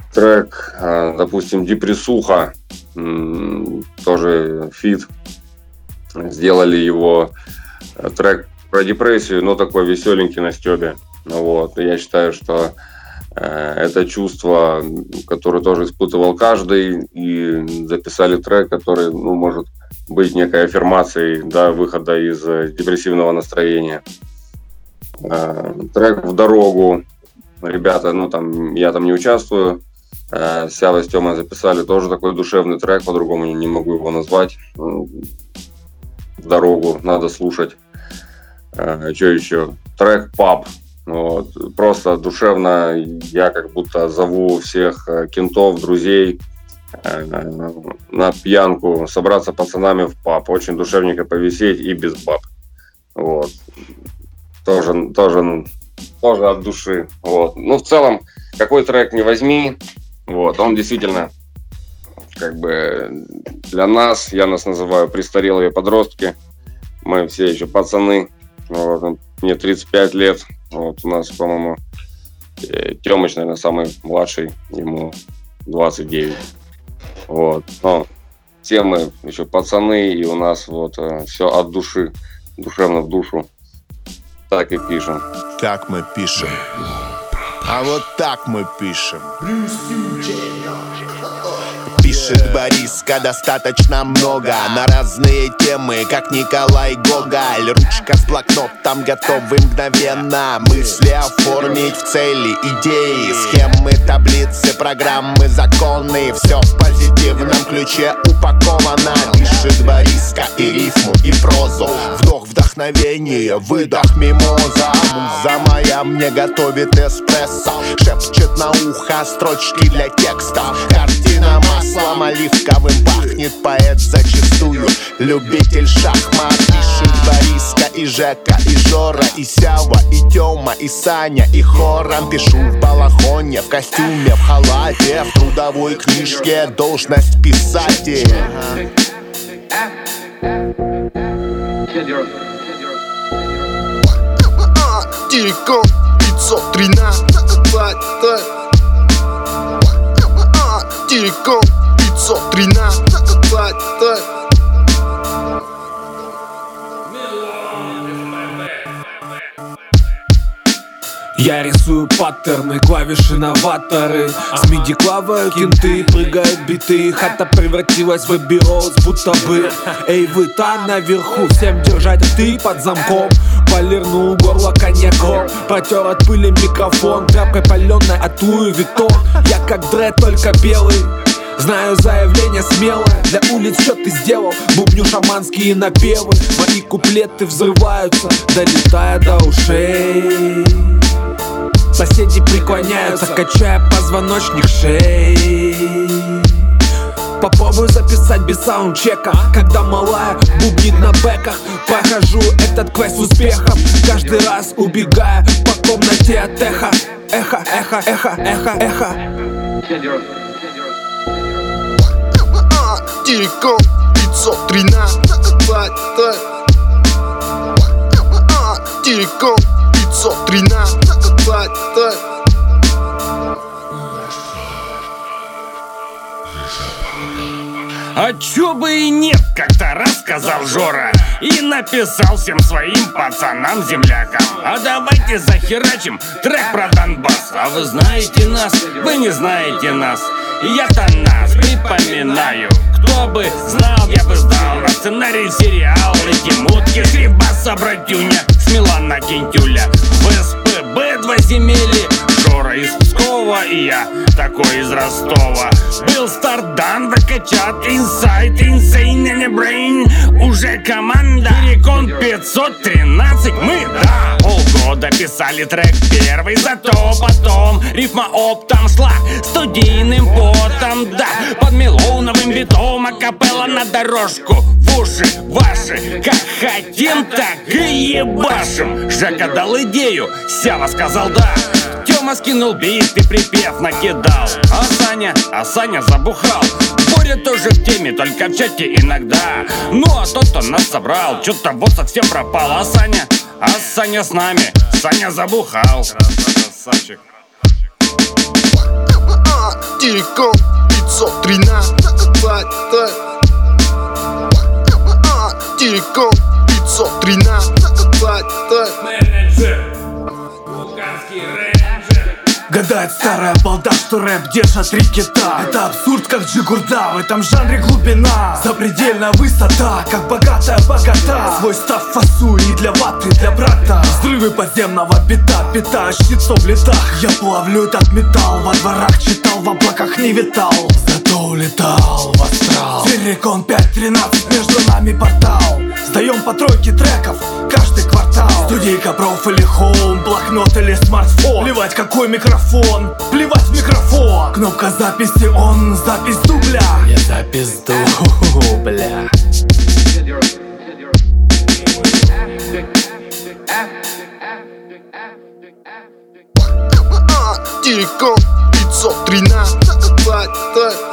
Э, трек, э, допустим, «Депрессуха», тоже фит, сделали его э, трек про депрессию, но такой веселенький на стебе. Вот. Я считаю, что это чувство, которое тоже испытывал каждый, и записали трек, который, ну, может быть некой аффирмацией да, выхода из э, депрессивного настроения. Э, трек в дорогу. Ребята, ну там, я там не участвую. Э, Сява с Тёмой записали тоже такой душевный трек, по-другому не могу его назвать. Дорогу надо слушать. Что еще? Трек «Пап». Вот. Просто душевно я как будто зову всех кентов, друзей, Э, на пьянку, собраться пацанами в паб, очень душевненько повисеть и без баб. Вот. Тоже, тоже, тоже от души. Вот. Ну, в целом, какой трек не возьми, вот, он действительно как бы для нас, я нас называю престарелые подростки, мы все еще пацаны, вот, мне 35 лет, вот у нас, по-моему, э, Тёмыч, наверное, самый младший, ему 29. Вот. Но все мы еще пацаны, и у нас вот э, все от души, душевно в душу. Так и пишем. Как мы пишем? А вот так мы пишем пишет Бориска достаточно много. На разные темы, как Николай Гоголь. Ручка с блокнотом готовы мгновенно. Мысли оформить в цели, идеи. Схемы, таблицы, программы, законы. Все в позитивном ключе упаковано. Пишет Бориска и рифму, и прозу. Вдох, вдохновение, выдох, мимоза. Муза моя мне готовит эспрессо. Шепчет на ухо строчки для текста. Картина маслом оливковым пахнет поэт зачастую Любитель шахмат. Пишет Бориска и Жека, и Жора, и Сява, и Тёма, и Саня, и Хоран. Пишу в балахоне, в костюме, в халате В трудовой книжке. Должность писатель. Терекон 513 Терекон 513 Я рисую паттерны, клавиши новаторы. С миди клавою кенты, прыгают биты. Хата превратилась в обироз, будто бы. Эй, вы там наверху, всем держать ты под замком. Полирнул горло коньяком Протер от пыли микрофон. Тряпкой паленой от Луи Я как дред, только белый Знаю заявление смелое Для улиц что ты сделал? Бубню шаманские напевы Мои куплеты взрываются Долетая до ушей. Соседи преклоняются, качая позвоночник шеи. Попробую записать без саундчека Когда малая бубнит на бэках. Прохожу этот квест успехом Каждый раз убегая по комнате от эха. Эхо, эхо, эхо, эхо, эхо Терекон 513 Терекон 513 А чё бы и нет, как-то рассказал Жора И написал всем своим пацанам-землякам А давайте захерачим трек про Донбасс. А вы знаете нас, вы не знаете нас. Я-то нас припоминаю. Кто бы знал, я бы сдал на сценарий сериал Эти мутки с Рибаса, братюня, с Милана Кентюля. В СПБ два земели, Жора из Пскова Ростова И я такой из Ростова. Был старт дан, выкачат Inside, insane in the brain Уже команда Террикон 513 Мы, да, полгода писали трек первый Зато потом рифма оптом шла Студийным потом, да. Под мелоуновым битом Акапелла на дорожку В уши ваши. Как хотим, так и ебашим. Жека дал идею, Сява сказал да Тёма скинул бит и припев накидал. А Саня, а Саня забухал. Боря тоже в теме, только в чате иногда. Ну а тот, кто нас собрал, чё-то вот совсем пропал. А Саня, а Саня с нами, Саня забухал. Красавчик. Терекон 513 Терекон 513 Гадает старая балда, что рэп держат три кита Это абсурд, как джигурда, в этом жанре глубина. Запредельная высота, как богатая богата. Свой став фасую и для ваты, для брата. Взрывы подземного бита, пита щитцов в летах. Я плавлю этот металл, во дворах читал, в облаках не витал. Зато улетал в астрал. Террикон 5.13, между нами портал. Сдаем по тройке треков, каждый квартал. Студийка, проф или хоум, блокнот или смартфон. Плевать какой микрофон, плевать в микрофон. Кнопка записи он, запись дубля. Я запись дубля. Терекон 513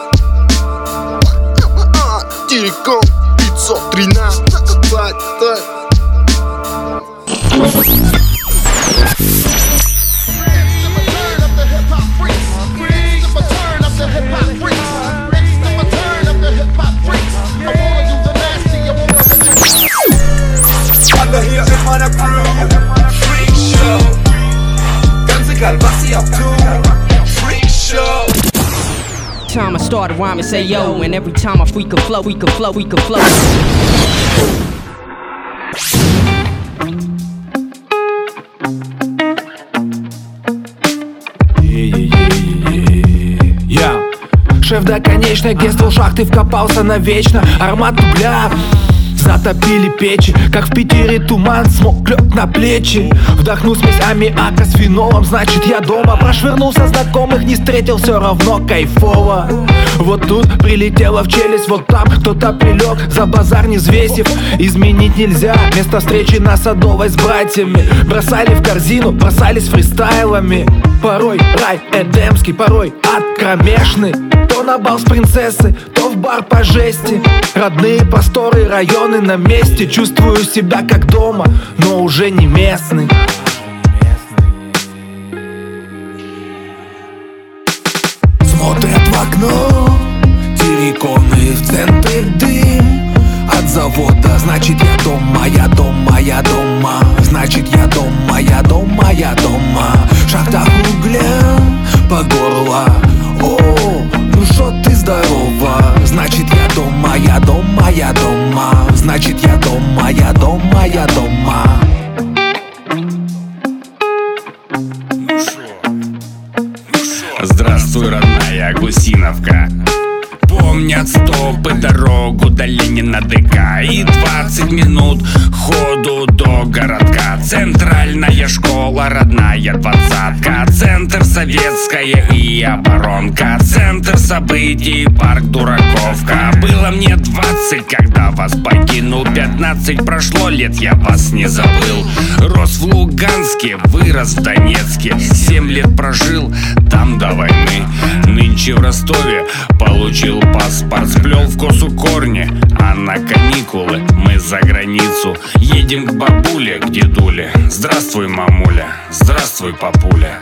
to rhyme and say yo, and every time I freak a flow, we can flow, we can flow. Шеф до конечной, где ствол шахты вкопался навечно Аромат угля Затопили печи, как в Питере туман Смог лег на плечи. Вдохну смесь аммиака с фенолом Значит я дома. Прошвырнулся знакомых, не встретил Все равно кайфово. Вот тут прилетела в челюсть Вот там кто-то прилег За базар не взвесив. Изменить нельзя Место встречи на Садовой с братьями. Бросали в корзину, бросались фристайлами. Порой рай эдемский, порой ад кромешный То на бал с принцессы, в бар по жести. Родные просторы, районы на месте. Чувствую себя как дома, но уже не местный. Смотрят в окно Терриконы в центре дым. От завода, значит я дома, я дома, я дома. Значит я дома, я дома, я дома. В шахтах угля по горло. О, ну шо ты я дома, я дома, я дома. Значит я дома, я дома, я дома. Здравствуй, родная Гусиновка Помнят стопы дорогу до Ленина ДК. И 20 минут ходу до городка. Центральная школа, родная двадцатка. Центр советская и оборонка. Центр событий, парк Дураковка. Было мне 20, когда вас покинул 15 прошло лет, я вас не забыл. Рос в Луганске, вырос в Донецке. 7 лет прожил там до войны. Нынче в Ростове получил паспорт Сплел в косу корни, а на каникулы мы за границу Едем к бабуле, к дедуле. Здравствуй, мамуля, здравствуй, папуля.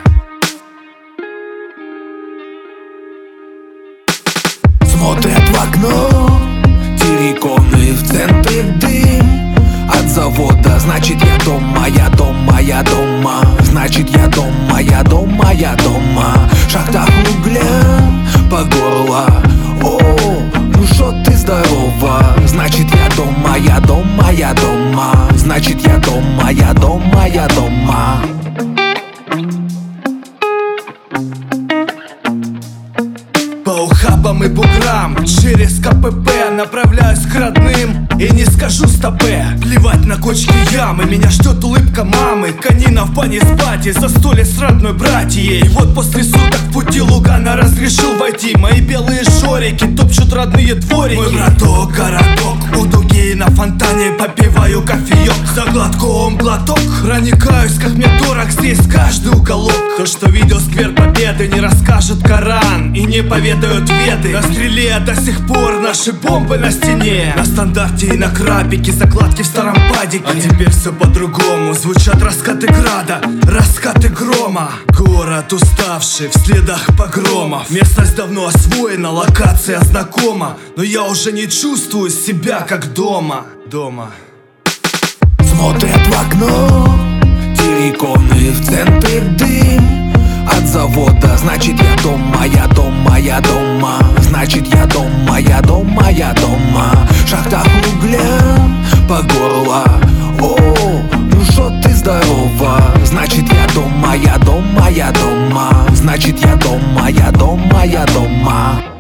Смотрят в окно Терриконы в центре дым. От завода, значит я дома, я дома, я дома. Значит я дома, я дома, я дома. В шахтах угля по горло О, ну шо ты здорова? Значит я дома, ямы Меня ждет улыбка мамы. Конина в бане спать И застолье с родной братьей. Вот после суток в пути Лугана разрешил войти. Мои белые шорики топчут родные дворики. Мой браток, городок У дуги на фонтане попиваю кофеек. За глотком глоток Проникаюсь, как мне дорог здесь каждый уголок. То, что видел сквер победы Не расскажет Коран И не поведают веды. На стреле до сих пор наши бомбы на стене. На стандарте и на крабике Закладки в старом падике. А теперь все по-другому. Звучат раскаты града Раскаты грома. Город уставший в следах погромов. Местность давно освоена, локация знакома. Но я уже не чувствую себя как дома. Дома. Смотрят в окно Терриконы в центре дым. От завода Значит я дома, я дома, я дома. Значит я дома, я дома, я дома. В шахтах угля по горло здорова. Значит я дома, я дома, я дома. Значит я дома, я дома, я дома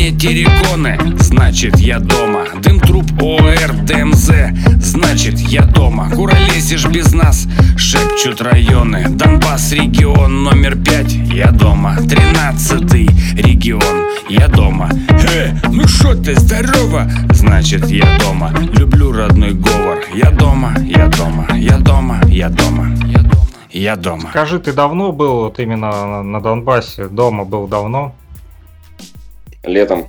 Окне терриконы, значит я дома. Дым труб ОР, ДМЗ, значит я дома. Куролезешь без нас, шепчут районы. Донбасс, регион номер пять, я дома. Тринадцатый регион, я дома. Э, ну шо ты, здорово, значит я дома. Люблю родной говор, я дома, я дома, я дома, я дома Я дома. Скажи, ты давно был вот именно на Донбассе? Дома был давно? Летом.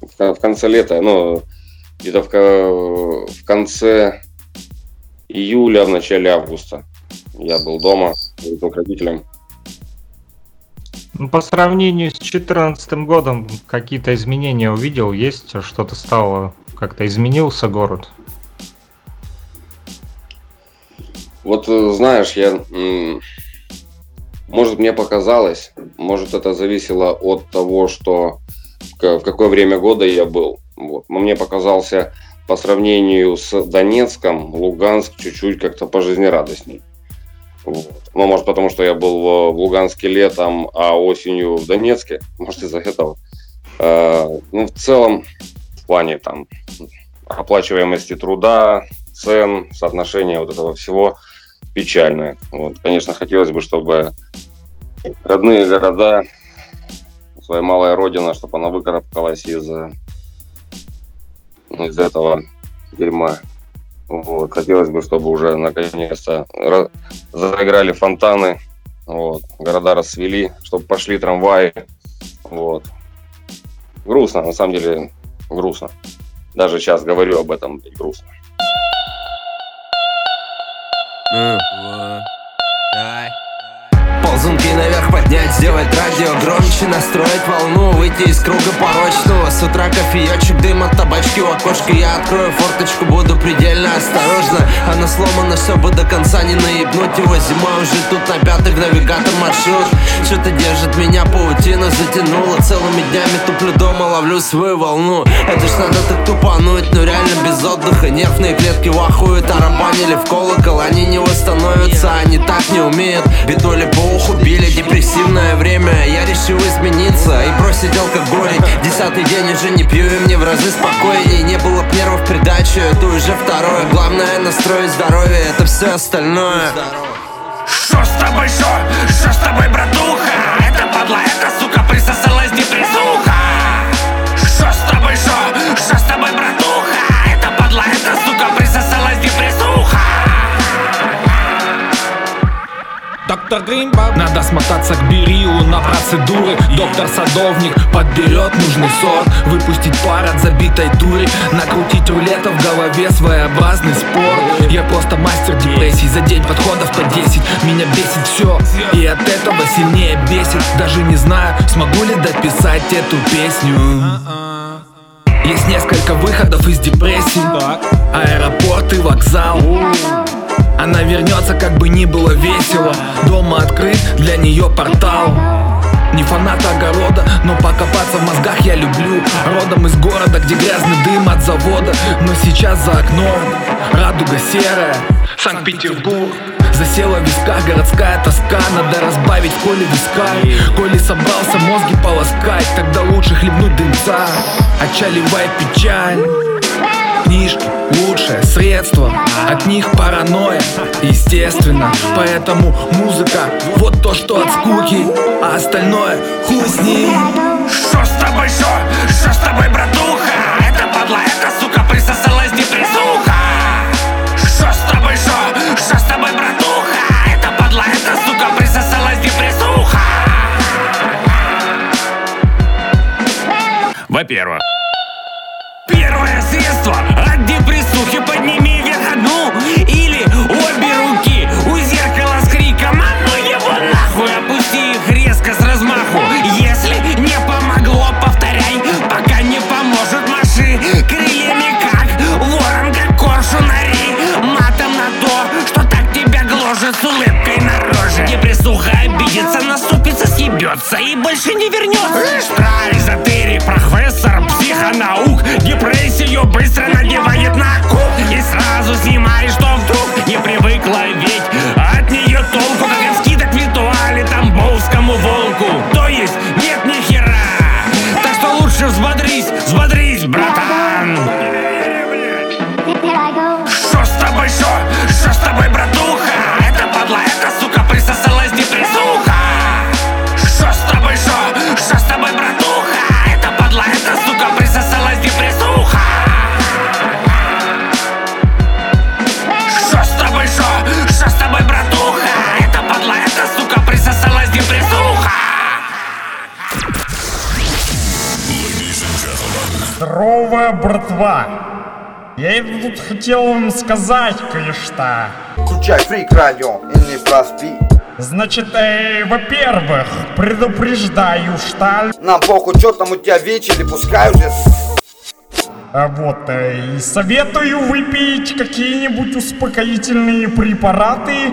В кон- В конце лета, ну, где-то в, в конце июля, в начале августа. Я был дома, ездил к родителям. Ну, по сравнению с 2014 годом какие-то изменения увидел? Есть что-то стало? Как-то изменился город? Вот э, знаешь, я, может мне показалось, может это зависело от того, что в ка- в какое время года я был. Вот. Мне показался по сравнению с Донецком, Луганск чуть-чуть как-то пожизнерадостней. Вот. Ну, может, потому что я был в Луганске летом, а осенью в Донецке. Может, из-за этого. Э, ну, в целом, в плане там оплачиваемости труда, цен, соотношения вот этого всего печальное. Вот, конечно, хотелось бы, чтобы родные города, своя малая родина, чтобы она выкарабкалась из, из этого дерьма. Вот. Хотелось бы, чтобы уже наконец-то ра- заиграли фонтаны, вот. города расцвели, чтобы пошли трамваи. Вот. Грустно, на самом деле грустно. Даже сейчас говорю об этом, и грустно. Ползунки наверх поднять, сделать радио громче Настроить волну, выйти из круга порочного. С утра кофеечек, дым от табачки в окошке Я открою форточку, буду предельно осторожно Она сломана, все бы до конца не наебнуть. Его Зимой уже тут на пятых навигатор маршрут. Что-то держит меня, паутина затянула. Целыми днями туплю дома, ловлю свою волну. Это ж надо так тупануть, но реально без отдыха. Нервные клетки вахуют, тарабанили в колокол. Они не восстановятся, они так не умеют. Бедоли по уху били, депрессивное время Я решил измениться и бросить алкоголь Десятый день уже не пью и мне в разы спокойней Не было б нервов придачу, это уже второе Главное настроить здоровье, это все остальное Что с тобой, шо? Что с тобой, братуха? Это падла, эта Доктор Гринбаб Надо смотаться к Берилу на процедуры. Доктор-садовник подберет нужный сорт. Выпустить пар от забитой дури. Накрутить рулета в голове своеобразный спор. Я просто мастер депрессий. За день подходов по 10 Меня бесит все И от этого сильнее бесит. Даже не знаю, смогу ли дописать эту песню. Есть несколько выходов из депрессии. Аэропорт и вокзал Она вернется, как бы ни было весело. Дома открыт для нее портал. Не фанат огорода, но покопаться в мозгах я люблю. Родом из города, где грязный дым от завода. Но сейчас за окном радуга серая. Санкт-Петербург. Засела в висках городская тоска. Надо разбавить коли виска Коли собрался мозги полоскать Тогда лучше хлебнуть дымца. Отчаливает печаль Книжки лучшее средство От них паранойя, естественно Поэтому музыка вот то, что от скуки А остальное хуй с ним Что с тобой, что? Что с тобой, братуха? Это падла, эта сука присосалась депрессуха Что с тобой, что? Что с тобой, братуха? Это падла, эта сука присосалась депрессуха Во-первых, Первое средство депрессухи Подними вверх одну или обе руки. У зеркала с криком А ну его нахуй! Опусти их резко с размаху. Если не помогло, повторяй Пока не поможет, маши. Крыльями как ворон, как коршунари Матом на то, что так тебя гложет С улыбкой на роже. Депрессуха обидится, наступится, съебется И больше не вернется Братва! Я тут хотел вам сказать кое-что. Включай фрик радио и не проспи. Значит, э, во-первых, предупреждаю, что... Нам похуй, что там у тебя вечер, пускай уже А вот, э, и советую выпить какие-нибудь успокоительные препараты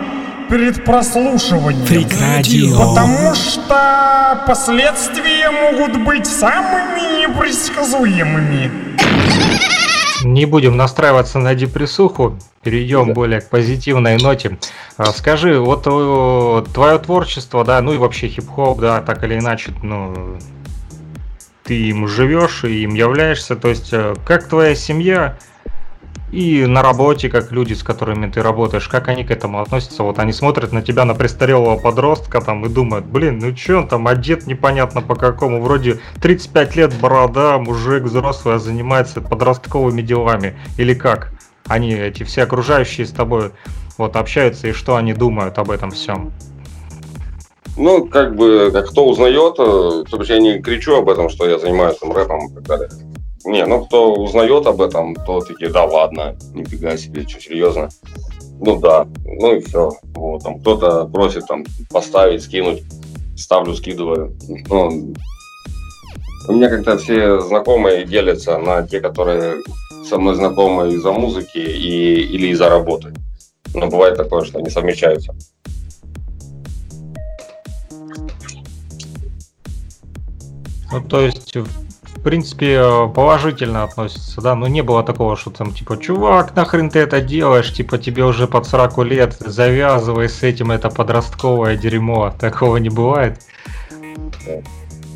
перед прослушиванием. Фрик радио. Потому что последствия могут быть самыми непредсказуемыми. Не будем настраиваться на депрессуху, перейдем более к позитивной ноте. А, Скажи, вот твое творчество, да, ну и вообще хип-хоп, да, так или иначе, ну, ты им живешь и им являешься, то есть э, как твоя семья и на работе, как люди, с которыми ты работаешь, как они к этому относятся? Вот они смотрят на тебя, на престарелого подростка там и думают, блин, ну чё он там одет непонятно по какому, вроде 35 лет, борода, мужик взрослый, а занимается подростковыми делами. Или как? Они, эти все окружающие с тобой, вот общаются и что они думают об этом всем? Ну, как бы, кто узнает, э, то есть я не кричу об этом, что я занимаюсь там рэпом и так далее. Не, ну кто узнает об этом, то такие, да ладно, нифига себе, что, серьезно? Ну да, ну и все. Вот, там кто-то просит там поставить, скинуть, ставлю, скидываю. Ну, у меня как-то все знакомые делятся на те, которые со мной знакомы из-за музыки и, или из-за работы. Но бывает такое, что они совмещаются. Ну, то есть, в принципе, э, положительно относятся, да, но не было такого, что там, типа, чувак, нахрен ты это делаешь, типа, тебе уже под 40 лет, завязывай с этим, это подростковое дерьмо, такого не бывает.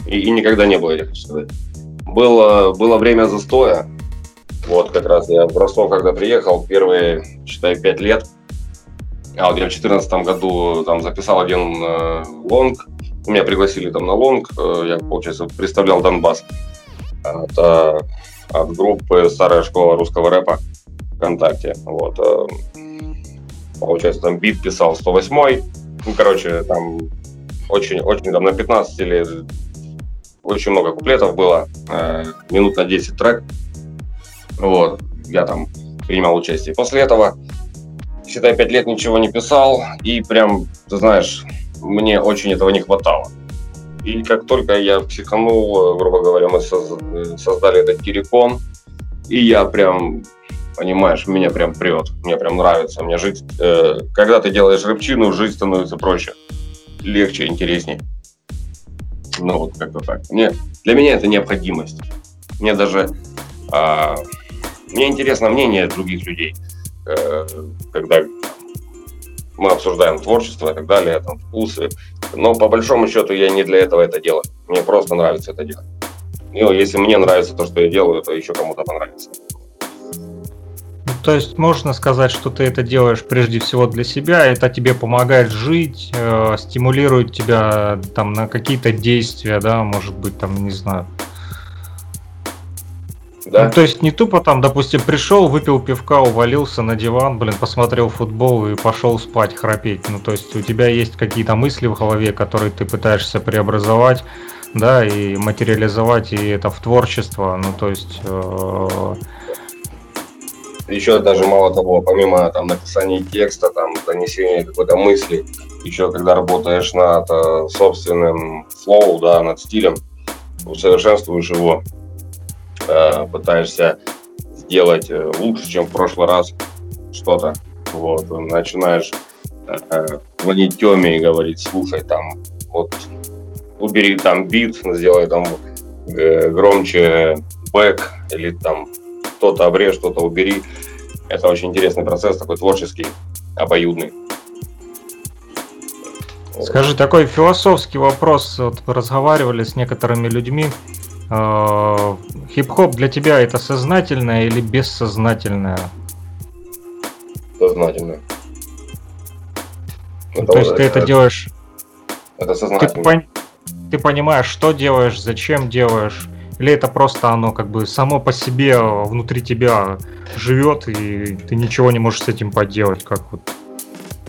И, и никогда не было, я хочу сказать. Было, было время застоя. Вот как раз я в Ростов, когда приехал, первые, считай, пять лет. А вот я в 2014 году там записал один э, лонг. Меня пригласили там на лонг. Э, я, получается, представлял Донбасс. Это от группы «Старая школа русского рэпа» ВКонтакте. Вот. э, Получается, там бит писал 108 Ну, короче, там очень, очень там на 15 или очень много куплетов было, э, минут на 10 трек. Вот, я там принимал участие. После этого, считай, 5 лет ничего не писал, и прям, ты знаешь, мне очень этого не хватало. И как только я психанул, э, грубо говоря, мы соз- э, создали этот Кирикон, и я прям, понимаешь, меня прям прет, мне прям нравится, мне жить, э, когда ты делаешь рыбчину, жизнь становится проще, легче, интереснее. Ну вот как-то так. Мне, для меня это необходимость. Мне даже а, мне интересно мнение других людей. э, когда мы обсуждаем творчество и так далее, там, вкусы. Но по большому счету я не для этого это делаю. Мне просто нравится это делать. И если мне нравится то, что я делаю, то еще кому-то понравится. Ну, То есть можно сказать, что ты это делаешь прежде всего для себя, это тебе помогает жить, э, стимулирует тебя там на какие-то действия, да, может быть, там, не знаю. Да. Ну, то есть не тупо там, допустим, пришел, выпил пивка, увалился на диван, блин, посмотрел футбол и пошел спать, храпеть. Ну, то есть у тебя есть какие-то мысли в голове, которые ты пытаешься преобразовать, да, и материализовать, и это в творчество. Ну, то есть э, Еще даже мало того, помимо там написания текста, там донесения какой-то мысли, еще когда работаешь над э, собственным флоу, да, над стилем, усовершенствуешь его, э, пытаешься сделать э, лучше, чем в прошлый раз что-то. Вот, начинаешь э, звонить Теме и говорить, слушай, там, вот, убери там бит, сделай там громче бэк, или там что-то обрежь, что-то убери. Это очень интересный процесс, такой творческий, обоюдный. Скажи, такой философский вопрос. Вот разговаривали с некоторыми людьми. Э, Хип-хоп для тебя это сознательное или бессознательное? Сознательно. Ну, То есть ты это делаешь... Это Ты, сознательно. пон- ты понимаешь, что делаешь, зачем делаешь? Или это просто оно как бы само по себе внутри тебя живет, и ты ничего не можешь с этим поделать, как вот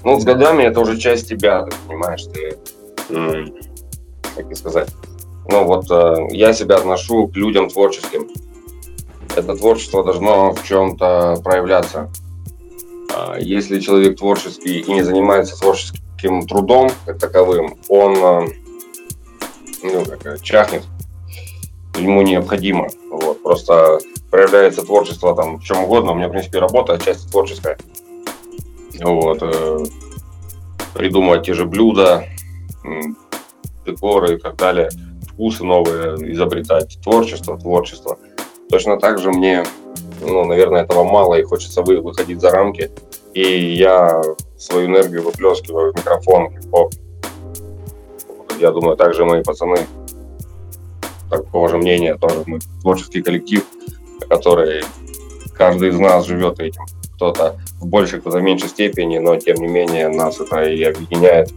Ну, с годами это уже часть тебя, ты понимаешь, ты, м, как и сказать, ну вот э, я себя отношу к людям творческим. Это творчество должно в чем-то проявляться. А Если человек творческий и не занимается творческим трудом как таковым, он э, ну, как, э, чахнет, ему необходимо. Вот. Просто проявляется творчество там в чем угодно. У меня, в принципе, работа часть творческая. Вот. Придумывать те же блюда, декоры и так далее, вкусы новые изобретать, творчество, творчество. Точно так же мне, ну, наверное, этого мало, и хочется вы, выходить за рамки. И я свою энергию выплескиваю в микрофон, хип-хоп. Я думаю, также мои пацаны такого же мнения, тоже мы творческий коллектив, который каждый из нас живет этим. Кто-то в большей, кто-то в меньшей степени, но тем не менее нас это и объединяет.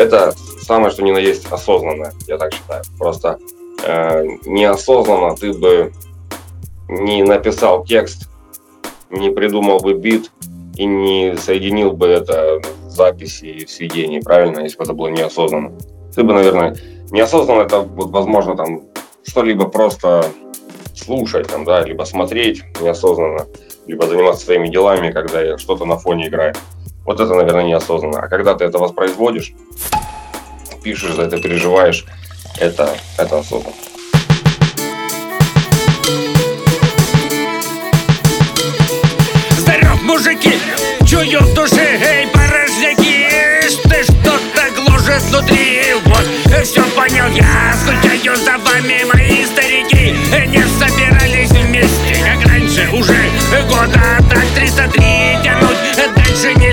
Это самое, что ни на есть осознанное, я так считаю. Просто э, неосознанно ты бы не написал текст, не придумал бы бит и не соединил бы это в записи и в сведении, правильно, если бы это было неосознанно. Ты бы, наверное, неосознанно это, вот, возможно, там что-либо просто слушать, там, да, либо смотреть неосознанно, либо заниматься своими делами, когда что-то на фоне играет. Вот это, наверное, неосознанно. А когда ты это воспроизводишь, пишешь за это, переживаешь, это, это осознанно. Здоров, мужики, чую в душе, эй, порожняки! Ты что-то гложет внутри, вот, все понял я. Скучаю за вами, мои старики. Не собирались вместе, как раньше уже Года так. 303 тянуть дальше нельзя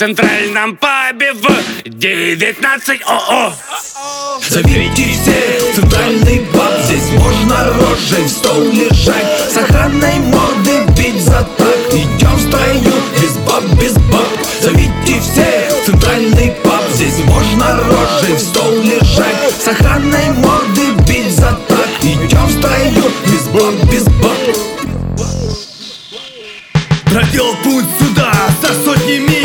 центральном пабе в 19 ОО. Зовите всех в центральный паб Здесь можно рожей в стол лежать Сохранной морды бить за так. Идем в строю, без баб, без баб. Зовите всех в центральный паб Здесь можно рожей в стол лежать Сохранной морды бить за так. Идем в строю, без баб, без баб. Проделал путь сюда за сотни миль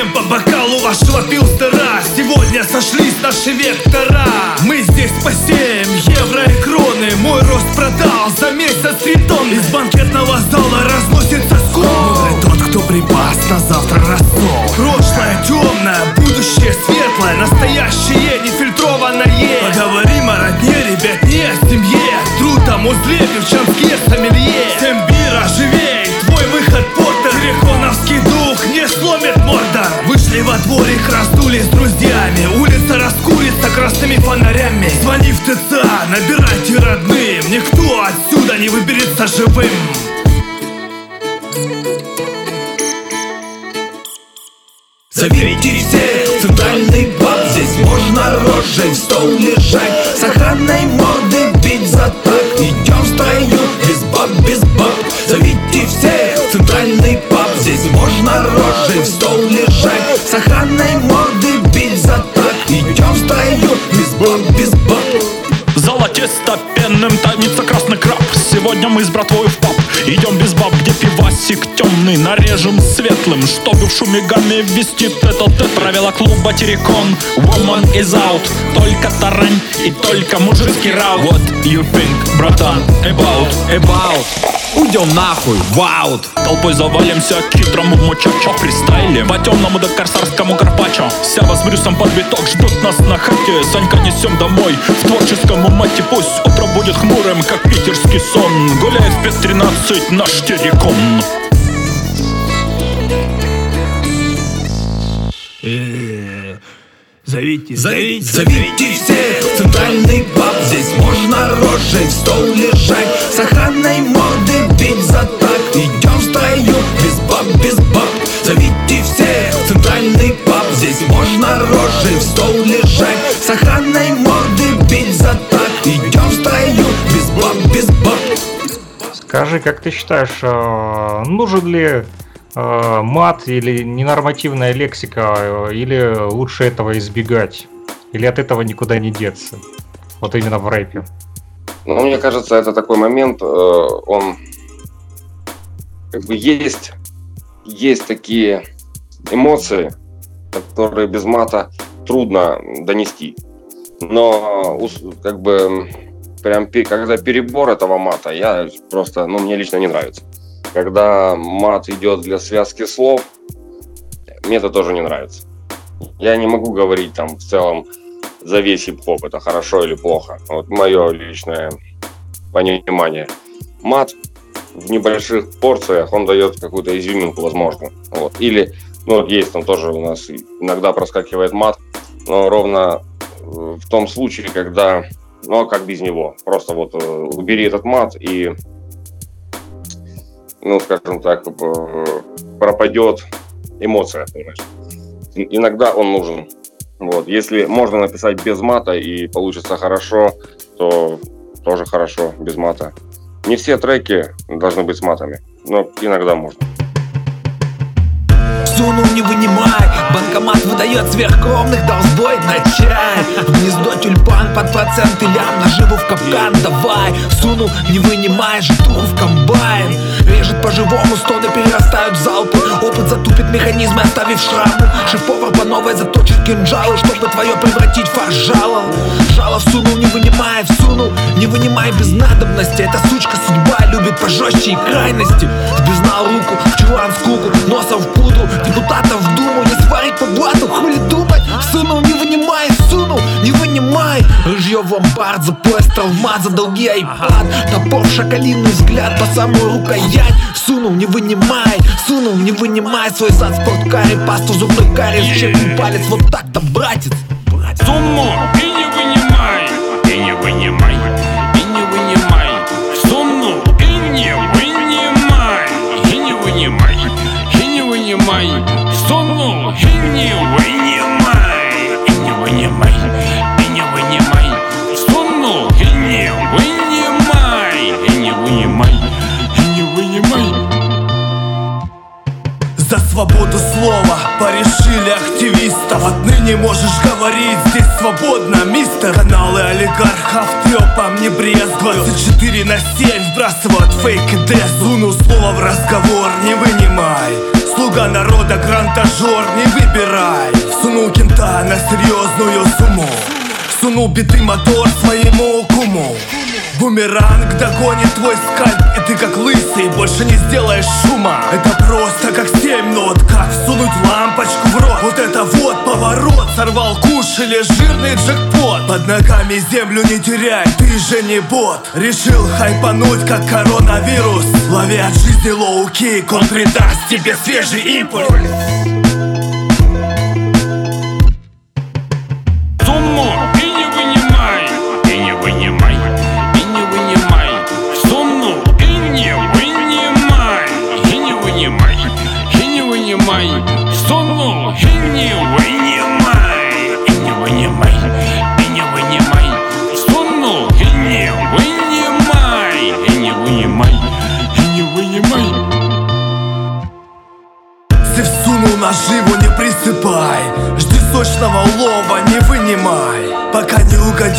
Всем по бокалу а вашего пилстера Сегодня сошлись наши вектора. Мы здесь по посеем евро и кроны. Мой рост продал за месяц три тонны Из банкетного зала разносится скол. Мудрый тот, кто припас на завтра рассол. Прошлое темное, будущее светлое. Настоящее нефильтрованное. Поговорим о родне, ребят, не о семье. Труд о музле, девчонке, сомелье. Всем бира, живей! Если во дворик с друзьями Улица раскурится красными фонарями. Звони в ТЦ, набирайте родным Никто отсюда не выберется живым. Заберите все центральный банк Здесь можно рожей в стол лежать. С охранной морды бить за так Идем в строю, без баб, без баб. Зовите все центральный паб Здесь можно рожей в стол лежать с охраной моды бить за так Идем в строю, без баб, без баб. Золотисто пенным томится красный краб. Сегодня мы с братвой в паб. Идем без баб, где пивасик темный. Нарежем светлым, чтобы в шуме гамме вести этот ты. Правила клуба Терекон Woman is out. Только тарань и только мужицкий раут What you think, братан, about, about Уйдем нахуй, ваут Толпой завалимся к хитрому мучачо Фристайле по темному да корсарскому карпачо Сява с Брюсом под биток ждут нас на хате. Санька несем домой. В творческом умате Пусть утро будет хмурым, как питерский сон. Гуляет в 5.13 наш терекон. Зовите, зовите, зовите всех. В центральный паб Здесь можно рожей в стол лежать. С охраной моды бить за так Идем в строю, без баб, без баб Зовите всех в центральный паб Здесь можно рожей в стол лежать С охраной моды бить за так Идем в строю, без баб, без баб Скажи, как ты считаешь, э, нужен ли э, мат или ненормативная лексика, э, или лучше этого избегать? Или от этого никуда не деться? Вот именно в рэпе. Ну, мне кажется, это такой момент, он как бы есть, есть такие эмоции, которые без мата трудно донести. Но как бы прям когда перебор этого мата, я просто, ну, мне лично не нравится. Когда мат идет для связки слов, мне это тоже не нравится. Я не могу говорить там в целом за весь хип-хоп, это хорошо или плохо. Вот мое личное понимание. Мат в небольших порциях, он дает какую-то изюминку, возможно. Вот. Или, ну, есть там тоже у нас иногда проскакивает мат, но ровно э, в том случае, когда, ну, а как без него, просто вот э, убери этот мат и, ну, скажем так, э, пропадет эмоция, понимаешь. Иногда он нужен. Вот. Если можно написать без мата и получится хорошо, то тоже хорошо, без мата. Не все треки должны быть с матами, но иногда можно. Сунул, не вынимай. Банкомат выдает сверхкромных долбой на чай. В гнездо тюльпан под проценты лям Наживу в капкан давай. Сунул, не вынимай житу в комбайн. Режет по-живому, стоны перерастают в залпы. Опыт затупит механизмы, оставив шрамы. Шеф-повар по новой заточит кинжалы Чтобы твое превратить в фарш жало Жало всунул, не вынимай, всунул Не вынимай без надобности Эта сучка судьба любит пожестче и крайности. Сбезнал руку, в чулан скуку Носом в пудру, депутатов в думу Не сварить по блату, хули думать. Сунул, не вынимай, сунул, не вынимай. Рыжье в ломбард, за пояс травмат За долги айпад, топор шакалиный взгляд По самую рукоять. Сунул, не вынимай, сунул, не вынимай. Свой зад спорткаре, пасту зубной кариес Чекнул палец, вот так-то, братец. Сумму и не вынимай, и не вынимай, свободу слова. Порешили активистов. Отныне можешь говорить здесь свободно, мистер. Каналы олигархов трепом не брезгуют. 24 на 7 вбрасывают фейк и дез. Сунул слово в разговор, не вынимай. Слуга народа, грантажер, не выбирай. Сунул кента на серьезную сумму. Сунул битый мотор своему куму Бумеранг догонит твой скальп И ты как лысый больше не сделаешь шума. Это просто как семь нот Как всунуть лампочку в рот. Вот это вот поворот Сорвал куш или жирный джекпот. Под ногами землю не теряй Ты же не бот. Решил хайпануть как коронавирус. Лови от жизни low kick Он придаст тебе свежий импульс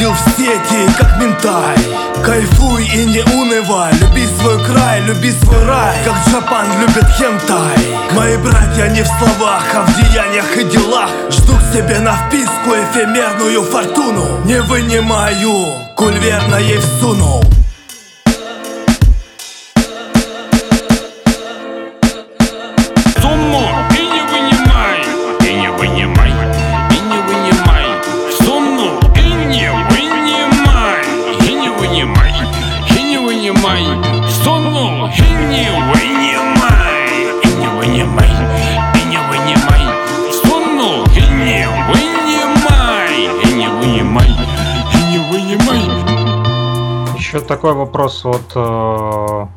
сети, как ментай. Кайфуй и не унывай. Люби свой край, люби свой рай. Как Джапан любит хентай. Мои братья не в словах, а в деяниях и делах. Жду к себе на вписку эфемерную фортуну. Не вынимаю, куль верно ей всунул не. Еще такой вопрос, вот э,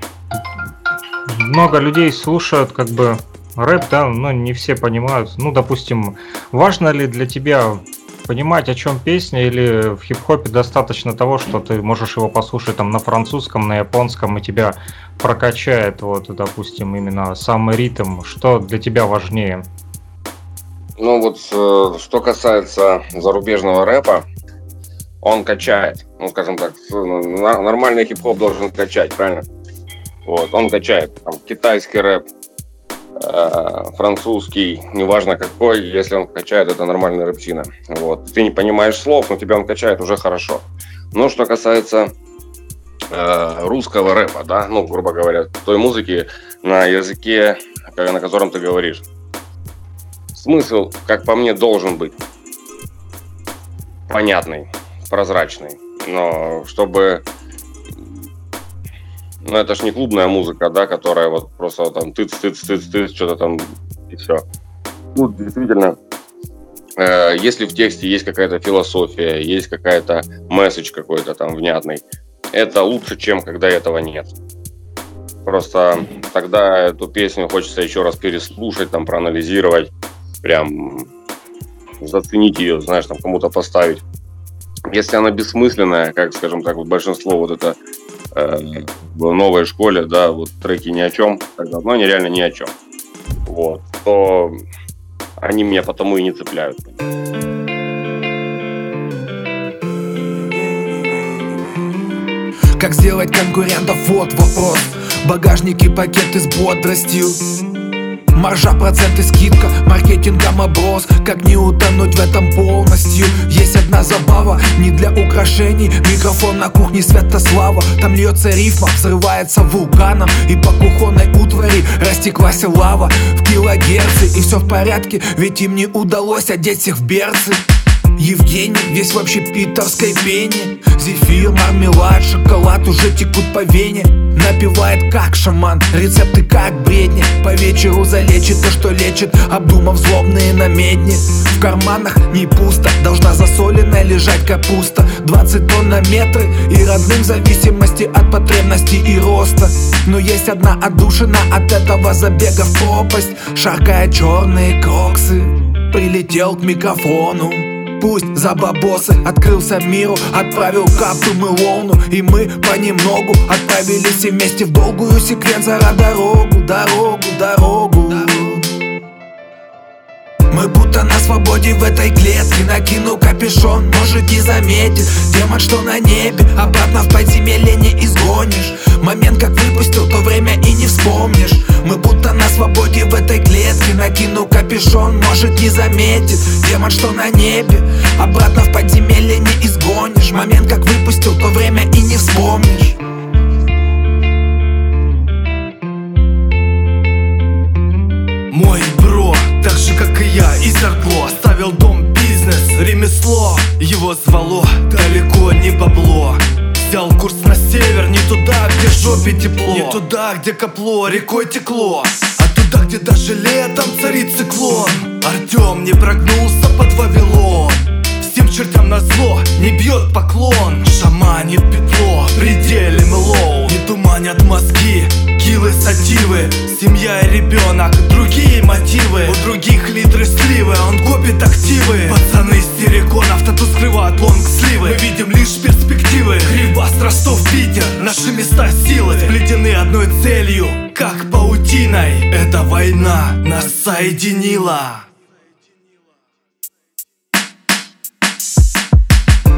много людей слушают как бы рэп, да, но не все понимают. Ну, допустим, важно ли для тебя понимать, о чем песня, или в хип-хопе достаточно того, что ты можешь его послушать там на французском, на японском, и тебя прокачает, вот, допустим, именно самый ритм. Что для тебя важнее? Ну вот, э, что касается зарубежного рэпа, он качает. Ну, скажем так, ну, нормальный хип-хоп должен качать, правильно? Вот, он качает. Там, китайский рэп, э, французский, неважно какой, если он качает, это нормальная рэпчина. Вот. Ты не понимаешь слов, но тебя он качает уже хорошо. Но что касается э, русского рэпа, да, ну, грубо говоря, той музыки на языке, ка- на котором ты говоришь. Смысл, как по мне, должен быть понятный, прозрачный. Но чтобы... Ну, это ж не клубная музыка, да, которая вот просто там тыц-тыц-тыц-тыц, что-то там и все. Ну, действительно, э, если в тексте есть какая-то философия, есть какая-то месседж какой-то там внятный, это лучше, чем когда этого нет. Просто тогда эту песню хочется еще раз переслушать, там, проанализировать, прям заценить ее, знаешь, там кому-то поставить. Если она бессмысленная, как, скажем так, вот большинство вот это э, в новой школе, да, вот треки ни о чем, тогда, ну, они реально ни о чем. Вот, то они меня потому и не цепляют. Как сделать конкурентов, вот вопрос Багажники, пакеты с бодростью Маржа, проценты, скидка, маркетингом оброс Как не утонуть в этом полностью? Есть одна забава, не для украшений. Микрофон на кухне Святослава. Там льется рифма, взрывается вулканом. И по кухонной утвари растеклась лава. В килогерцы и все в порядке. Ведь им не удалось одеть всех в берцы Евгений весь в общепитовской пене. Зефир, мармелад, шоколад уже текут по вене. Напивает как шаман, рецепты как бредни. По вечеру залечит то, что лечит Обдумав злобные намедни. В карманах не пусто, должна засоленная лежать капуста. 20 тонн на метры и родным в зависимости от потребностей и роста. Но есть одна отдушина от этого забега в пропасть. Шаркая черные кроксы Прилетел к микрофону Пусть за бабосы. Открылся миру Отправил капту мы лону И мы понемногу отправились вместе В долгую секвензора дорогу, дорогу, дорогу. Мы будто на свободе в этой клетке. Накину капюшон, может не заметит. Демон, что на небе, обратно в подземелье не изгонишь. Момент как выпустил, то время и не вспомнишь. Мы будто на свободе в этой клетке. Накину капюшон, может не заметит. Демон, что на небе, обратно в подземелье не изгонишь. Момент как выпустил, то время и не вспомнишь. Мой бро, так же как и я, из Аркло Оставил дом, бизнес, ремесло. Его звало далеко не бабло. Взял курс на север, не туда, где жопе тепло. Не туда, где копло, рекой текло. А туда, где даже летом царит циклон. Артем не прогнулся под Вавилон Всем чертям на зло не бьет поклон. Шаманит петло, в пределе мелоу Не туманят мозги, килы сативы. Семья и ребенок, другие мотивы. У других литры сливы, он копит активы. Пацаны с терриконов тату скрывают лонг-сливы Мы видим лишь перспективы. Кривбас, Ростов, Питер Наши места силы. Сплетены одной целью Как паутиной. Эта война нас соединила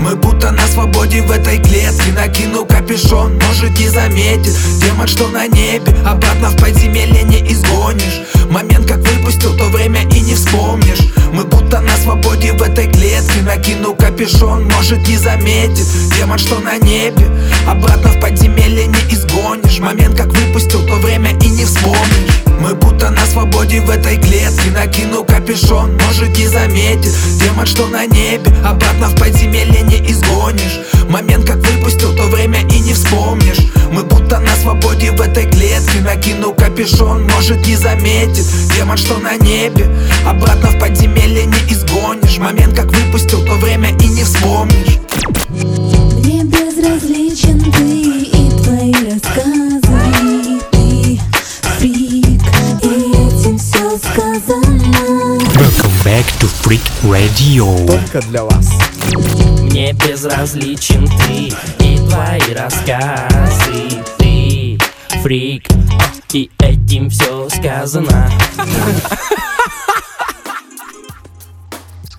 Мы будто на свободе в этой клетке. Накину капюшон, может не заметит. Демон, что на небе, обратно в подземелье не изгонишь. Момент, как выпустил, то время и не вспомнишь. Мы будто на свободе в этой клетке. Накину капюшон, может не заметит. Демон, что на небе, обратно в подземелье не изгонишь. Момент, как выпустил, то время и не вспомнишь. Мы будто на свободе в этой клетке. Накину капюшон, может не заметит. Демон, что на небе, обратно в подземелье не изгонишь. Момент, как выпустил, то время и не вспомнишь. Мы будто на свободе в этой клетке. Накину капюшон, может не заметит. Демон, что на небе, обратно в подземелье не изгонишь. Момент, как выпустил, то время и не вспомнишь безразличен ты и твои рассказы Ты фрик, и этим все сказано Welcome back to Freak Radio. Только для вас. Мне безразличен ты и твои рассказы Ты фрик, и этим все сказано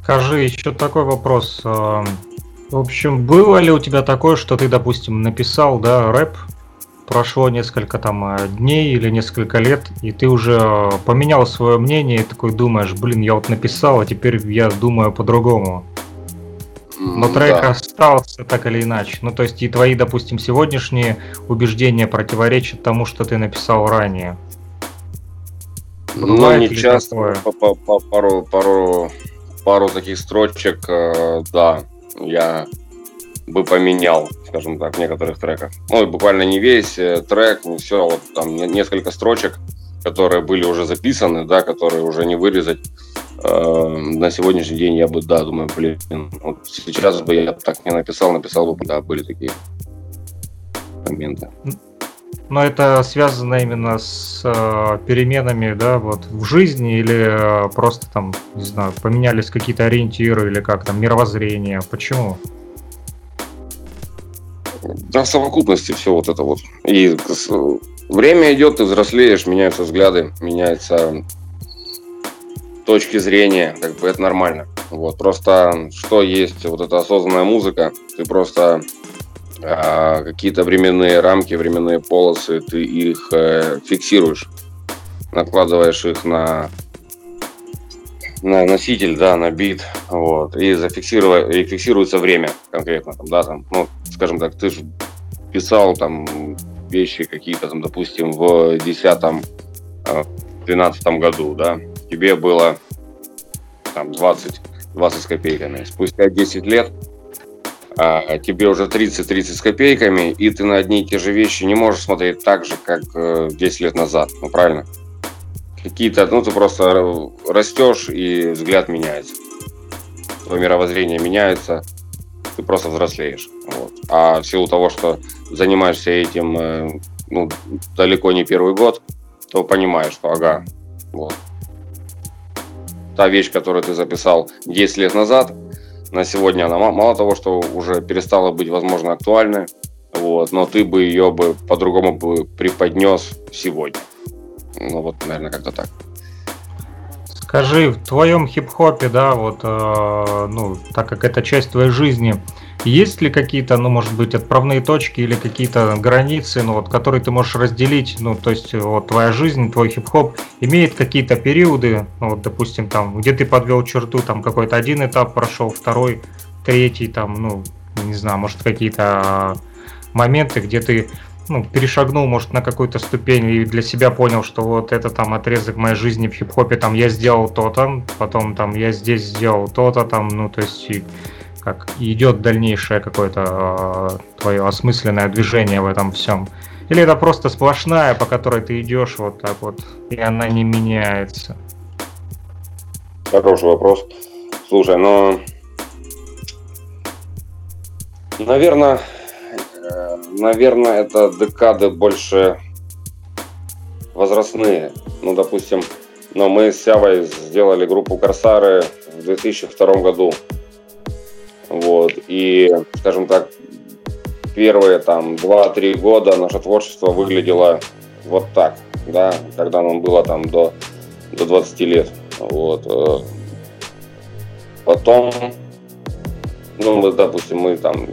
Скажи еще такой вопрос. В общем, было ли у тебя такое, что ты, допустим, написал, да, рэп, прошло несколько там э, дней или несколько лет, и ты уже э, поменял свое мнение и такой думаешь, блин, я вот написал, а теперь я думаю по-другому. Но трек да. остался так или иначе. Ну, то есть и твои, допустим, сегодняшние убеждения противоречат тому, что ты написал ранее. Ну, не часто, такое? по- по- по- пару, пару, пару таких строчек, э, да, я бы поменял, скажем так, в некоторых треках. Ну, и буквально не весь э, трек, не все, вот там не- несколько строчек, которые были уже записаны, да, которые уже не вырезать. Э, на сегодняшний день я бы, да, думаю, блин, вот сейчас бы я так не написал, написал бы, да, были такие моменты. Но это связано именно с э, переменами, да, вот в жизни или э, просто там, не знаю, поменялись какие-то ориентиры или как там мировоззрение. Почему? Да, в совокупности все вот это вот. И с- время идет, ты взрослеешь, меняются взгляды, меняются точки зрения, как бы это нормально. Вот, просто что есть вот эта осознанная музыка, ты просто а, какие-то временные рамки, временные полосы, ты их э, фиксируешь, накладываешь их на на носитель, да, на бит, вот, и зафиксировать, и фиксируется время конкретно, там, да, там, ну, скажем так, ты же писал там вещи какие-то, там, допустим, в 10 12 году, да, тебе было там 20, 20 с копейками. Спустя 10 лет а, тебе уже 30-30 с копейками, и ты на одни и те же вещи не можешь смотреть так же, как э, 10 лет назад, ну, правильно? Какие-то, ну, ты просто растешь, и взгляд меняется. Твое мировоззрение меняется, ты просто взрослеешь. Вот. А в силу того, что занимаешься этим э, ну, далеко не первый год, то понимаешь, что ага, вот. Та вещь, которую ты записал 10 лет назад, на сегодня она ма- мало того, что уже перестала быть, возможно, актуальной, вот, но ты бы ее бы по-другому бы преподнес сегодня. Ну вот, наверное, как-то так. Скажи, в твоем хип-хопе, да, вот, э, ну, так как это часть твоей жизни, есть ли какие-то, ну, может быть, отправные точки или какие-то границы, ну, вот, которые ты можешь разделить, ну, то есть, вот, твоя жизнь, твой хип-хоп имеет какие-то периоды, ну, вот, допустим, там, где ты подвел черту, там, какой-то один этап прошел, второй, третий, там, ну, не знаю, может, какие-то моменты, где ты ну, перешагнул, может, на какую-то ступень и для себя понял, что вот это там отрезок моей жизни в хип-хопе, там я сделал то-то, потом там я здесь сделал то-то, там, ну, то есть и как идет дальнейшее какое-то э, твое осмысленное движение в этом всем. Или это просто сплошная, по которой ты идешь вот так вот, и она не меняется. Хороший вопрос. Слушай, ну, наверное, наверное, это декады больше возрастные. Ну, допустим, но мы с Сявой сделали группу Корсары в 2002 году. Вот. И, скажем так, первые там 2-3 года наше творчество выглядело вот так, да, когда нам было там до, до 20 лет. Вот. э. Потом ну, мы, допустим, мы там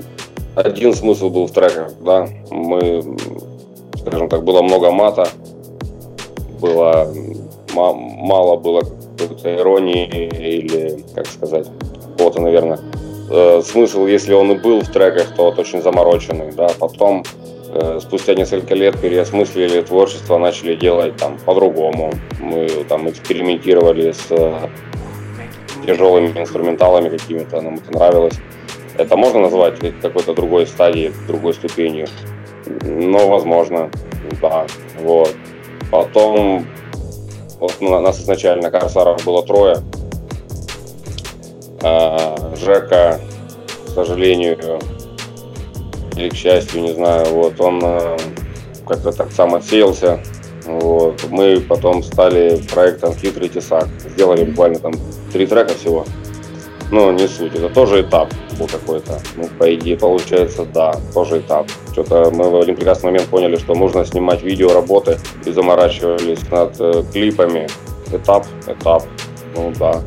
один смысл был в треках, да, мы, скажем так, было много мата, было мало было какой-то иронии или, как сказать, какого-то, наверное, э, смысл, если он и был в треках, то вот очень замороченный, да, потом э, спустя несколько лет переосмыслили творчество, начали делать там по-другому. Мы там экспериментировали с э, тяжелыми инструменталами какими-то, нам это нравилось. Это можно назвать какой-то другой стадией, другой ступенью? Ну, возможно, да. Вот. Потом вот нас изначально Корсаров было трое. А, Жека, к сожалению, или к счастью, не знаю, вот он э, как-то так сам отсеялся. Вот. Мы потом стали проектом «Хитрый тесак». Сделали буквально там три трека всего. Но не суть, это тоже этап был какой-то. Ну, по идее, получается, да, тоже этап. Что-то мы в один прекрасный момент поняли, что нужно снимать видео работы и заморачивались над э, клипами. Этап, этап, ну да,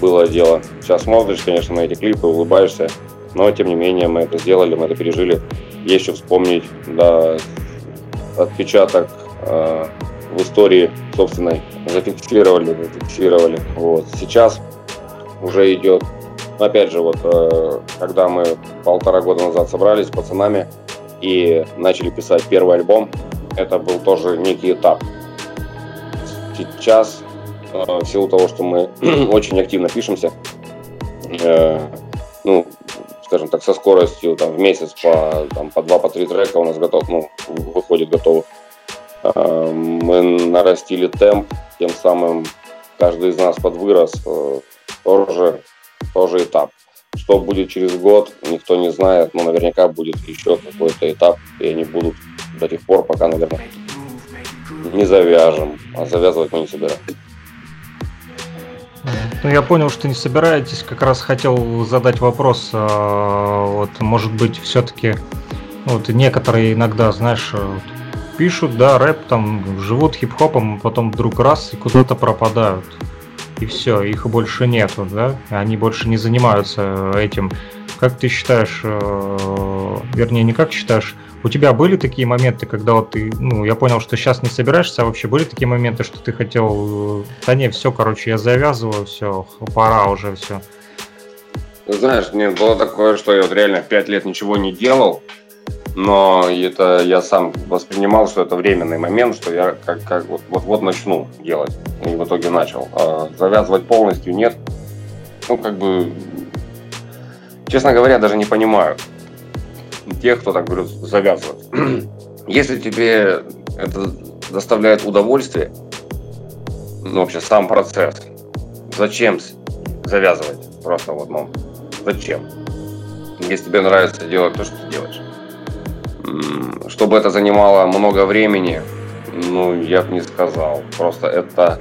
было дело. Сейчас смотришь, конечно, на эти клипы, улыбаешься, но тем не менее мы это сделали, мы это пережили. Есть что вспомнить, да, отпечаток э, в истории собственной зафиксировали, зафиксировали. Вот. Сейчас уже идет, опять же, вот э, когда мы полтора года назад собрались с пацанами и начали писать первый альбом, это был тоже некий этап. Сейчас, э, в силу того, что мы очень активно пишемся, э, ну, скажем так, со скоростью там, в месяц по, там, по два, по три трека у нас готов, ну, выходит готово. Мы нарастили темп, тем самым каждый из нас подвырос, тоже, тоже этап. Что будет через год, никто не знает, но наверняка будет еще какой-то этап, и они будут до тех пор, пока, наверное, не завяжем, а завязывать мы не собираемся. Ну, я понял, что не собираетесь. Как раз хотел задать вопрос. А, вот, может быть, все-таки вот некоторые иногда, знаешь, э, пишут, да, рэп, там, живут хип-хопом, потом вдруг раз и куда-то пропадают. И все, их больше нету, да? Они больше не занимаются этим. Как ты считаешь, э, вернее, не как считаешь, у тебя были такие моменты, когда вот ты, ну, я понял, что сейчас не собираешься, а вообще были такие моменты, что ты хотел, да не, все, короче, я завязываю, все, пора уже, все. Знаешь, нет, было такое, что я вот реально пять лет ничего не делал, но это я сам воспринимал, что это временный момент, что я как, как вот, вот, вот начну делать. И в итоге начал. А завязывать полностью нет. Ну, как бы, честно говоря, даже не понимаю тех, кто так говорю, завязывает. Если тебе это доставляет удовольствие, ну, вообще сам процесс, зачем завязывать? Просто вот, ну, зачем? Если тебе нравится делать то, что ты делаешь. Чтобы это занимало много времени, ну, я бы не сказал. Просто это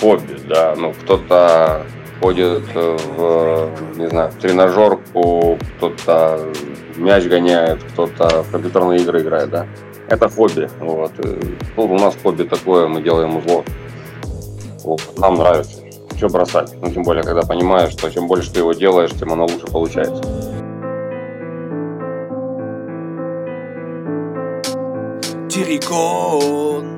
хобби, да. Ну, кто-то ходит в, не знаю, в тренажерку, кто-то мяч гоняет, кто-то в компьютерные игры играет, да. Это хобби. Вот. Ну, у нас хобби такое, мы делаем узло. Вот. Нам нравится. Что бросать? Ну, тем более, когда понимаешь, что чем больше ты его делаешь, тем оно лучше получается. Террикон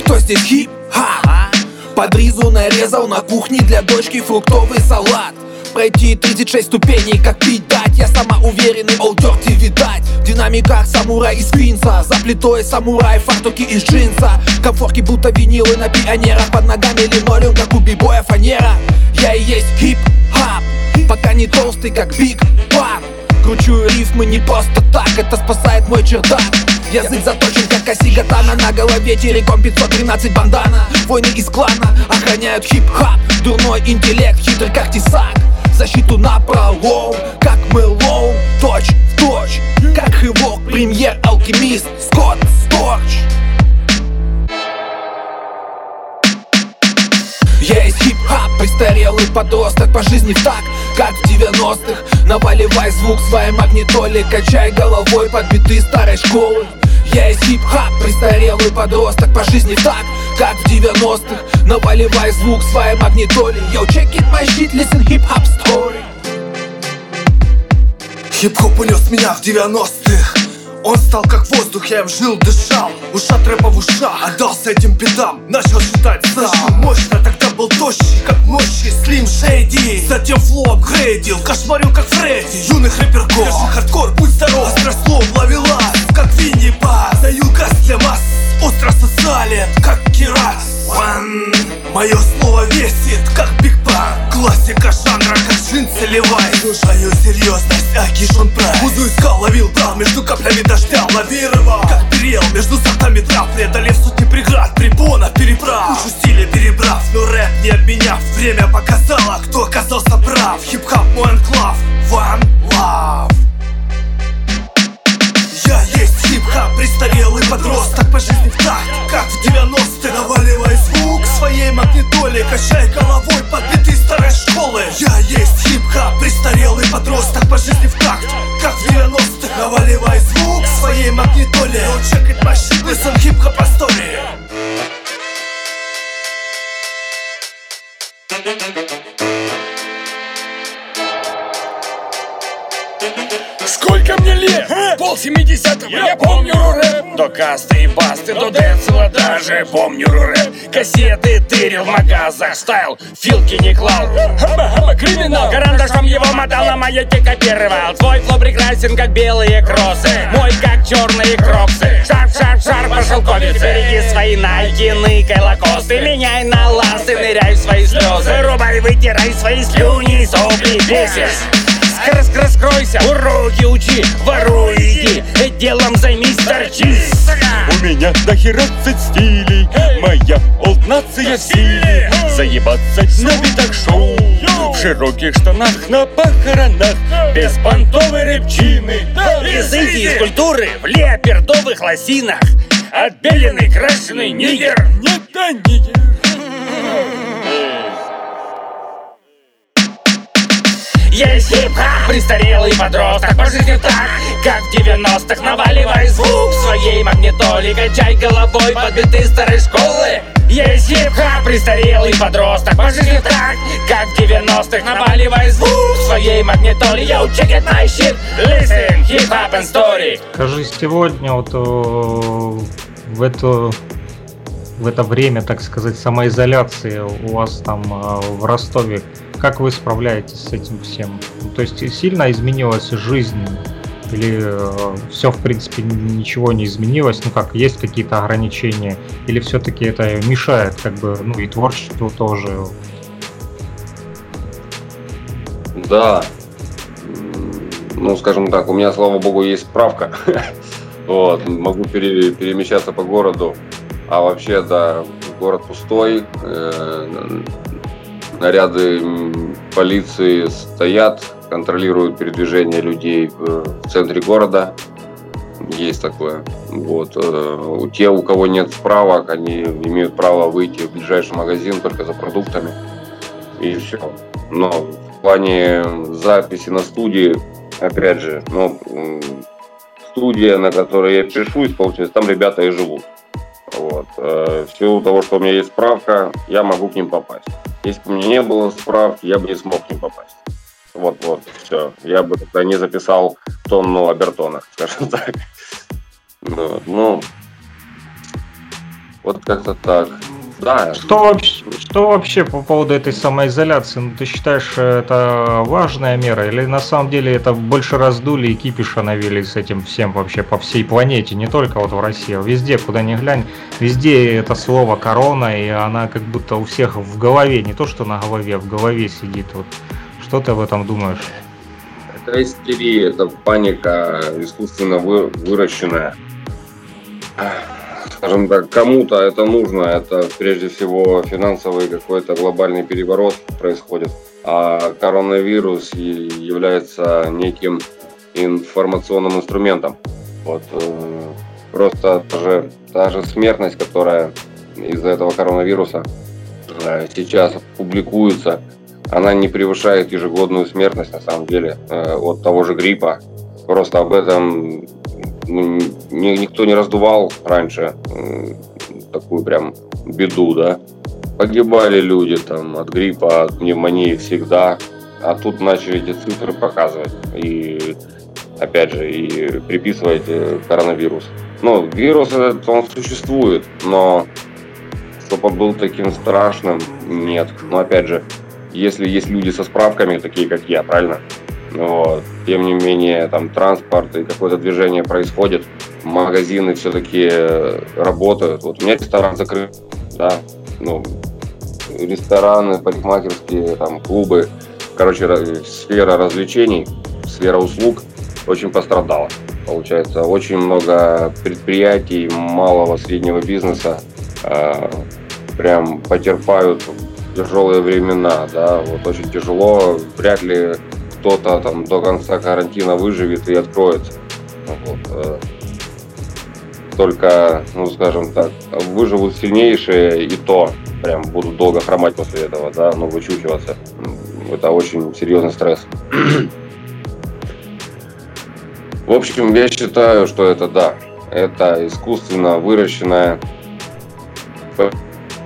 Кто здесь хип-ха? Под ризу нарезал на кухне для дочки фруктовый салат. Пройти 36 ступеней, как пить дать? Я сама уверенный, all dirty, видать. В динамиках самурай из Квинса За плитой самурай, фартуки из джинса. Комфорки будто винилы на пионерах. Под ногами линолеум, как у бибоя фанера. Я и есть хип-хап. Пока не толстый, как Big Pun Кручу рифмы не просто так, это спасает мой чердак. Язык заточен, как оси катана На голове террикон 513 бандана. Воины из клана охраняют хип-хап Дурной интеллект, хитрый как тесак. Защиту на пролом Как Мэлоун, точь в точь Как Havoc, Premier, Alchemist, Scott Storch. Я есть хип-хап, престарелый подросток по жизни в такт, как в 90-х Наваливай звук своей магнитоле, качай головой под биты старой школы Я есть хип-хап, престарелый подросток по жизни так, как в 90-х Наваливай звук своей магнитоле Yo, check it my shit, listen hip-hop story. Хип-хоп унес меня в 90-х он стал как воздух, я им жил, дышал. Ушат рэпа в ушах, отдался этим бедам. Начал считать сам. Мощно тогда был тощий, как мощи. Slim Shady Затем flow апгрейдил, кошмарил как Фредди. Юных рэперков, Держи хардкор, будь здоров. Острослов ловила, как Vinnie Paz Даю газ для масс, остро социален, как KRS-One. Мое слово весит, как Big Pun. Классика жанра, как джинсы Levi's Слушаю серьезность, Аки Sean Price. Музу искал, ловил, брал между каплями дождя Лавировал, как перел между сортами трав Преодолев сотни преград, препонов, переправ Кучу стиля перебрав, но рэп не обменяв. Время показало, кто оказался прав. Хип-хап мой анклав, One Love я есть хип-хап, престарелый подросток по жизни в такт Как в 90-е, наваливай звук своей магнитоле Качай головой под биты старой школы. Я есть хип-хап, престарелый подросток по жизни в такт Как в 90-х, наваливай звук своей магнитоле Yo, check it, my shit, listen hip-hop story Сколько мне лет? Пол семидесятого, я помню рэп. До касты и басты, до децела даже помню рэп. Кассеты тырил в магазах, стайл, филки не клал. Хаба-хаба, криминал. Карандашом его мотал, на маяке копировал Твой фло прекрасен, как белые кроссы. Мой, как черные кроксы Шар-шар-шар по шелковице Береги свои найки, ныкай лакосты. Меняй на ласты, ныряй в свои слезы Вырубай, вытирай свои слюни и сопли Бесишь Скр скр скройся, уроки учи, воруй иди Делом займись, торчись. У меня до хера стилей. Моя олднация в силе. Заебаться на битах шоу В широких штанах на похоронах. Без понтовой рыбчины. Из Индии, из культуры, в леопердовых лосинах. Отбеленный, крашеный нигер. Нет, да нигер Есть хип-хап, престарелый подросток По жизни в такт, как в 90-х Наваливай звук своей магнитоле Качай головой под биты старой школы. Есть хип-хап, престарелый подросток По жизни в такт, как в 90-х Наваливай звук своей магнитоле Yo, check it my shit, listen, hip-hop and story. Скажи, сегодня вот э, в это в это время, так сказать, самоизоляции у вас там э, в Ростове, как вы справляетесь с этим всем? Ну, То есть сильно изменилась жизнь или э, все в принципе ничего не изменилось? Ну как, есть какие-то ограничения? Или все-таки это мешает, как бы, ну и творчеству тоже? Да. Ну, скажем так, у меня, слава богу, есть справка. Вот, могу пере- перемещаться по городу. А вообще, да, город пустой. Наряды полиции стоят, контролируют передвижение людей в центре города. Есть такое. Вот. э, те, у кого нет справок, они имеют право выйти в ближайший магазин только за продуктами. И все. Но в плане записи на студии, опять же, ну, студия, на которой я пишу, исполнительность, там ребята и живут. Вот. Э, В силу того, что у меня есть справка, я могу к ним попасть. Если бы у меня не было справки, я бы не смог ним попасть. Вот, вот, все. Я бы тогда не записал тонну обертона, скажем так. Вот, ну, вот как-то так. Да. Что вообще, что вообще по поводу этой самоизоляции? Ну, ты считаешь, это важная мера? Или на самом деле это больше раздули и кипиша навели с этим всем вообще по всей планете? Не только вот в России, а везде, куда ни глянь. Везде это слово корона, и она как будто у всех в голове. Не то, что на голове, а в голове сидит. Вот. Что ты об этом думаешь? Это истерия, это паника искусственно вы- выращенная. Скажем так, кому-то это нужно, это прежде всего финансовый какой-то глобальный переворот происходит. А коронавирус является неким информационным инструментом. Вот, э, просто даже, же смертность, которая из-за этого коронавируса э, сейчас публикуется, она не превышает ежегодную смертность, на самом деле, э, от того же гриппа. Просто об этом никто не раздувал раньше такую прям беду, да. Погибали люди там от гриппа, от пневмонии всегда. А тут начали эти цифры показывать. И опять же, и приписывать э, коронавирус. Ну, вирус этот, он существует, но чтобы он был таким страшным, нет. Но опять же, если есть люди со справками, такие как я, правильно? Вот. Тем не менее, там транспорт и какое-то движение происходит, магазины все-таки работают. Вот у меня ресторан закрыт, да, ну, рестораны, парикмахерские, там, клубы, короче, сфера развлечений, сфера услуг очень пострадала. Получается, очень много предприятий малого среднего бизнеса э, прям потерпают тяжелые времена, да, вот очень тяжело, вряд ли кто-то там до конца карантина выживет и откроется. Вот. Э, только, ну скажем так, выживут сильнейшие и то прям будут долго хромать после этого, да, ну вычучиваться. Это очень серьезный стресс. В общем, я считаю, что это да, это искусственно выращенная,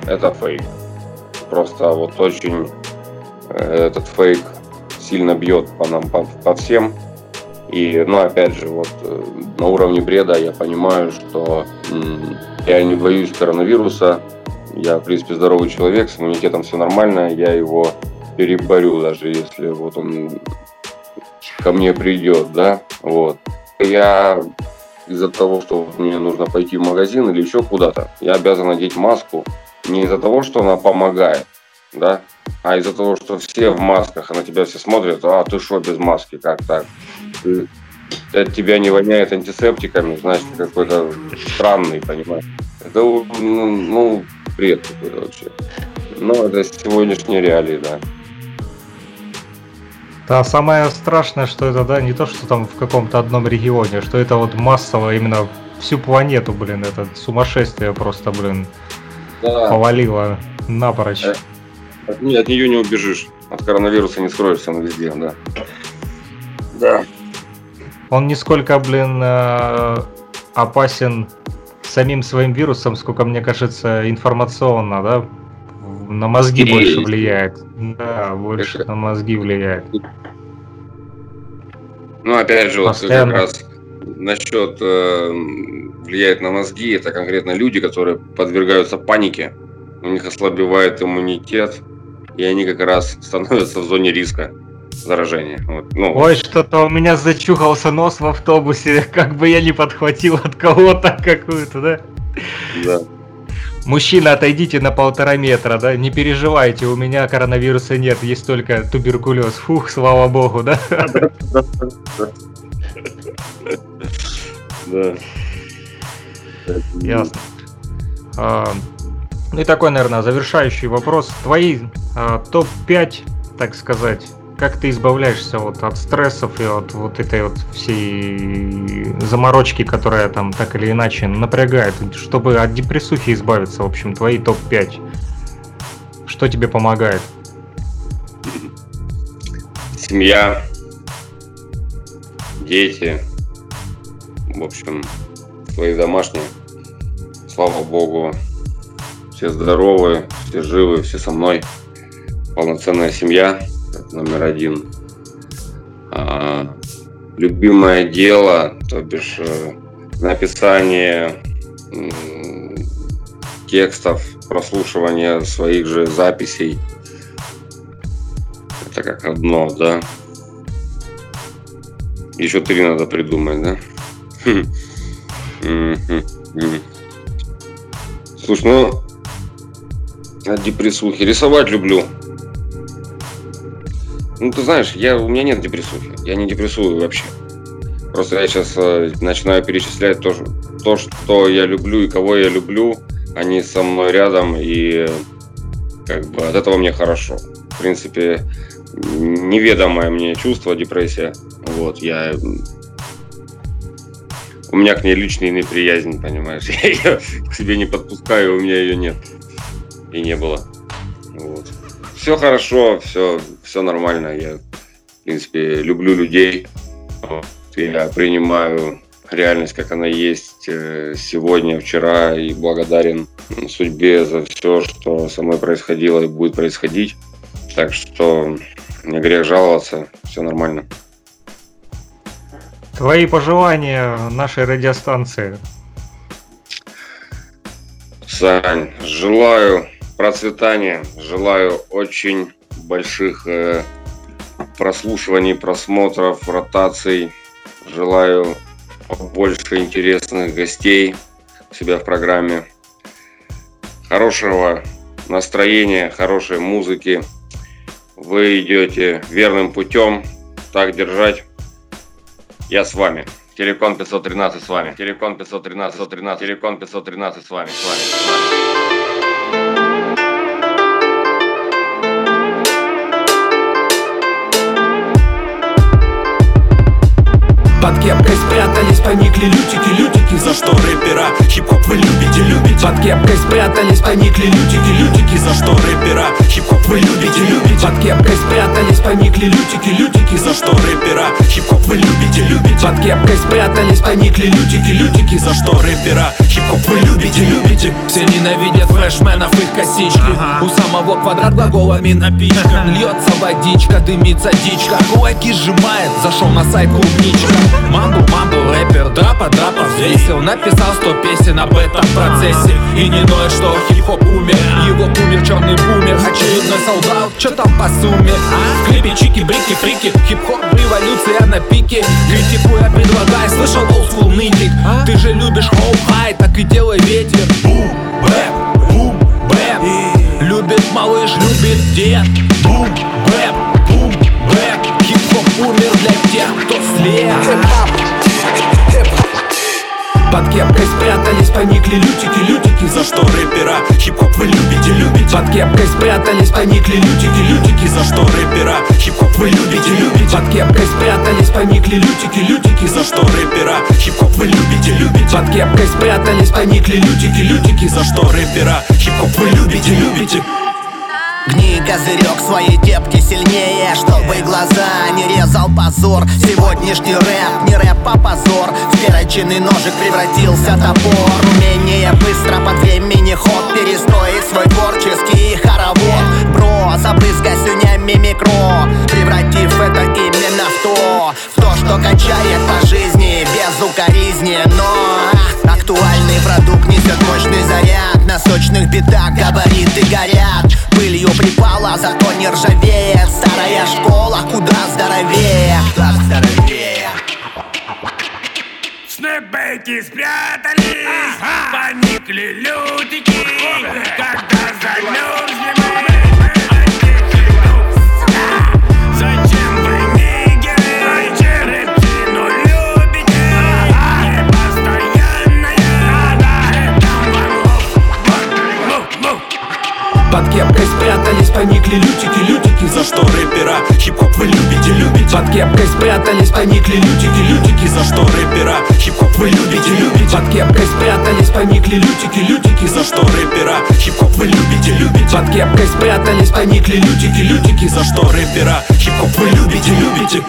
это фейк. Просто вот очень э, этот фейк сильно бьет по нам, по, по всем. И, ну, опять же, вот э, на уровне бреда я понимаю, что я не боюсь коронавируса. Я, в принципе, здоровый человек, с иммунитетом все нормально. Я его переборю, даже если вот он ко мне придет, да, вот. Я из-за того, что мне нужно пойти в магазин или еще куда-то, я обязан надеть маску не из-за того, что она помогает, да, а из-за того, что все в масках, а на тебя все смотрят, а ты что без маски, как так? Ты, от тебя не воняет антисептиками, значит, какой-то странный, понимаешь? Это, ну, ну бред какой-то вообще. Но это сегодняшние реалии, да. Да, самое страшное, что это, да, не то, что там в каком-то одном регионе, что это вот массово именно всю планету, блин, это сумасшествие просто, блин, да. повалило напрочь. От, от, от нее не убежишь, от коронавируса не скроешься, он везде, да. Да. Он нисколько, блин, э, опасен самим своим вирусом, сколько, мне кажется, информационно, да, на мозги и... больше влияет. Да, больше Это... на мозги влияет. Ну, опять же, Постоянно. вот как раз насчет э, влияет на мозги, это конкретно люди, которые подвергаются панике, у них ослабевает иммунитет, и они как раз становятся в зоне риска заражения. Вот, ну. Ой, что-то у меня зачухался нос в автобусе, как бы я не подхватил от кого-то какую-то, да? Да. Мужчина, отойдите на полтора метра, да? Не переживайте, у меня коронавируса нет, есть только туберкулез. Фух, слава богу, да? Да. Ясно. Ну и такой, наверное, завершающий вопрос. Твои а, топ-5, так сказать, как ты избавляешься вот от стрессов и от вот этой вот всей заморочки, которая там так или иначе напрягает, чтобы от депрессухи избавиться, в общем, твои топ-5. Что тебе помогает? Семья, дети, в общем, свои домашние. Слава богу, все здоровы, все живы, все со мной. Полноценная семья номер один. А, любимое дело, то бишь э, написание текстов, прослушивание своих же записей. Это как одно, да? Еще три надо придумать, да? Слушай, ну, от депрессухи. Рисовать люблю. Ну, ты знаешь, я, у меня нет депрессухи. Я не депрессую вообще. Просто я сейчас э, начинаю перечислять то, то, что я люблю и кого я люблю. Они со мной рядом, и как бы от этого мне хорошо. В принципе, неведомое мне чувство, депрессия. Вот, я... У меня к ней личная неприязнь, понимаешь? Я ее к себе не подпускаю, у меня ее нет. И не было. Вот все хорошо, все, все нормально. Я, в принципе, люблю людей. Я принимаю реальность, как она есть э, сегодня, вчера, и благодарен судьбе, за все, что со мной происходило и будет происходить. Так что не грех жаловаться, все нормально. Твои пожелания нашей радиостанции. Сань, желаю процветания, желаю очень больших э, прослушиваний, просмотров, ротаций. Желаю больше интересных гостей у себя в программе. Хорошего настроения, хорошей музыки. Вы идете верным путем. Так держать. Я с вами. Телекон 513 с вами. Телекон 513, 513, Телекон 513 с вами, с вами, с вами. Поникли лютики, лютики За что рэпера? Хип-хоп вы любите, любите. Под кепкой спрятались, поникли лютики, лютики. За что рэпера? Хип-хоп вы любите, любите. Под кепкой спрятались, поникли лютики, лютики. За что рэпера? Хип-хоп вы любите, любите. Под кепкой спрятались, поникли лютики, лютики. За что рэпера? Хип-хоп вы любите, любите. Все ненавидят фрешменов их косички. У самого квадрат глаголами напичка Льется водичка, дымится дичка. Кулаки сжимает, зашел на сайт клубничка. Mumble, mumble рэпер, трапа, трапа взвесил Написал сто песен об этом процессе. И не ноет, что хип-хоп умер Его умер черный бумер. Очередной солдат, что там по сумме? А? В клипе чики-брики, фрики Хип-хоп, революция на пике. Критикуя, предлагай, слышал олдскул нытик. Ты же любишь хоу-хай, так и делай ветер. Boom bap, boom bap. Любит малыш, любит дед. Бум, bap, boom bap. Хип-хоп умер для тех, кто слеп под кепкой спрятались, поникли лютики, лютики. За что рэпера? Хип-хоп вы любите, любите. Под кепкой спрятались, поникли лютики, лютики. За что рэпера? Хип-хоп вы любите, любите. Под кепкой спрятались, поникли лютики, лютики. За что рэпера? Хип-хоп вы любите, любите. Под кепкой спрятались, поникли лютики, лютики. За что рэпера? Хип-хоп вы любите, любите Гни козырек своей кепки сильнее Чтобы глаза не резал позор. Сегодняшний рэп, не рэп, а позор. В перочинный ножик превратился топор. Умение быстро под времени ход Перестроить свой творческий хоровод. Бро, забрызгай слюнями микро Превратив это именно в то. В то, что качает по жизни без укоризни. Но актуальный продукт несет мощный заряд. На сочных битах габариты горят Пылью припала, зато не ржавеет. Старая школа куда здоровее. Куда здоровее. Снэпбэки спрятались, поникли лютики, когда замерзли Под кепкой спрятались, поникли лютики, лютики. За что рэпера? Хип-хоп вы любите, любите. Под кепкой спрятались, поникли лютики, лютики. За что рэпера? Хип-хоп вы любите, любите. Под кепкой спрятались, поникли лютики, лютики. За что рэпера? Хип-хоп вы любите, любите. Под кепкой спрятались, поникли лютики, лютики. За что рэпера? Хип-хоп вы любите, любите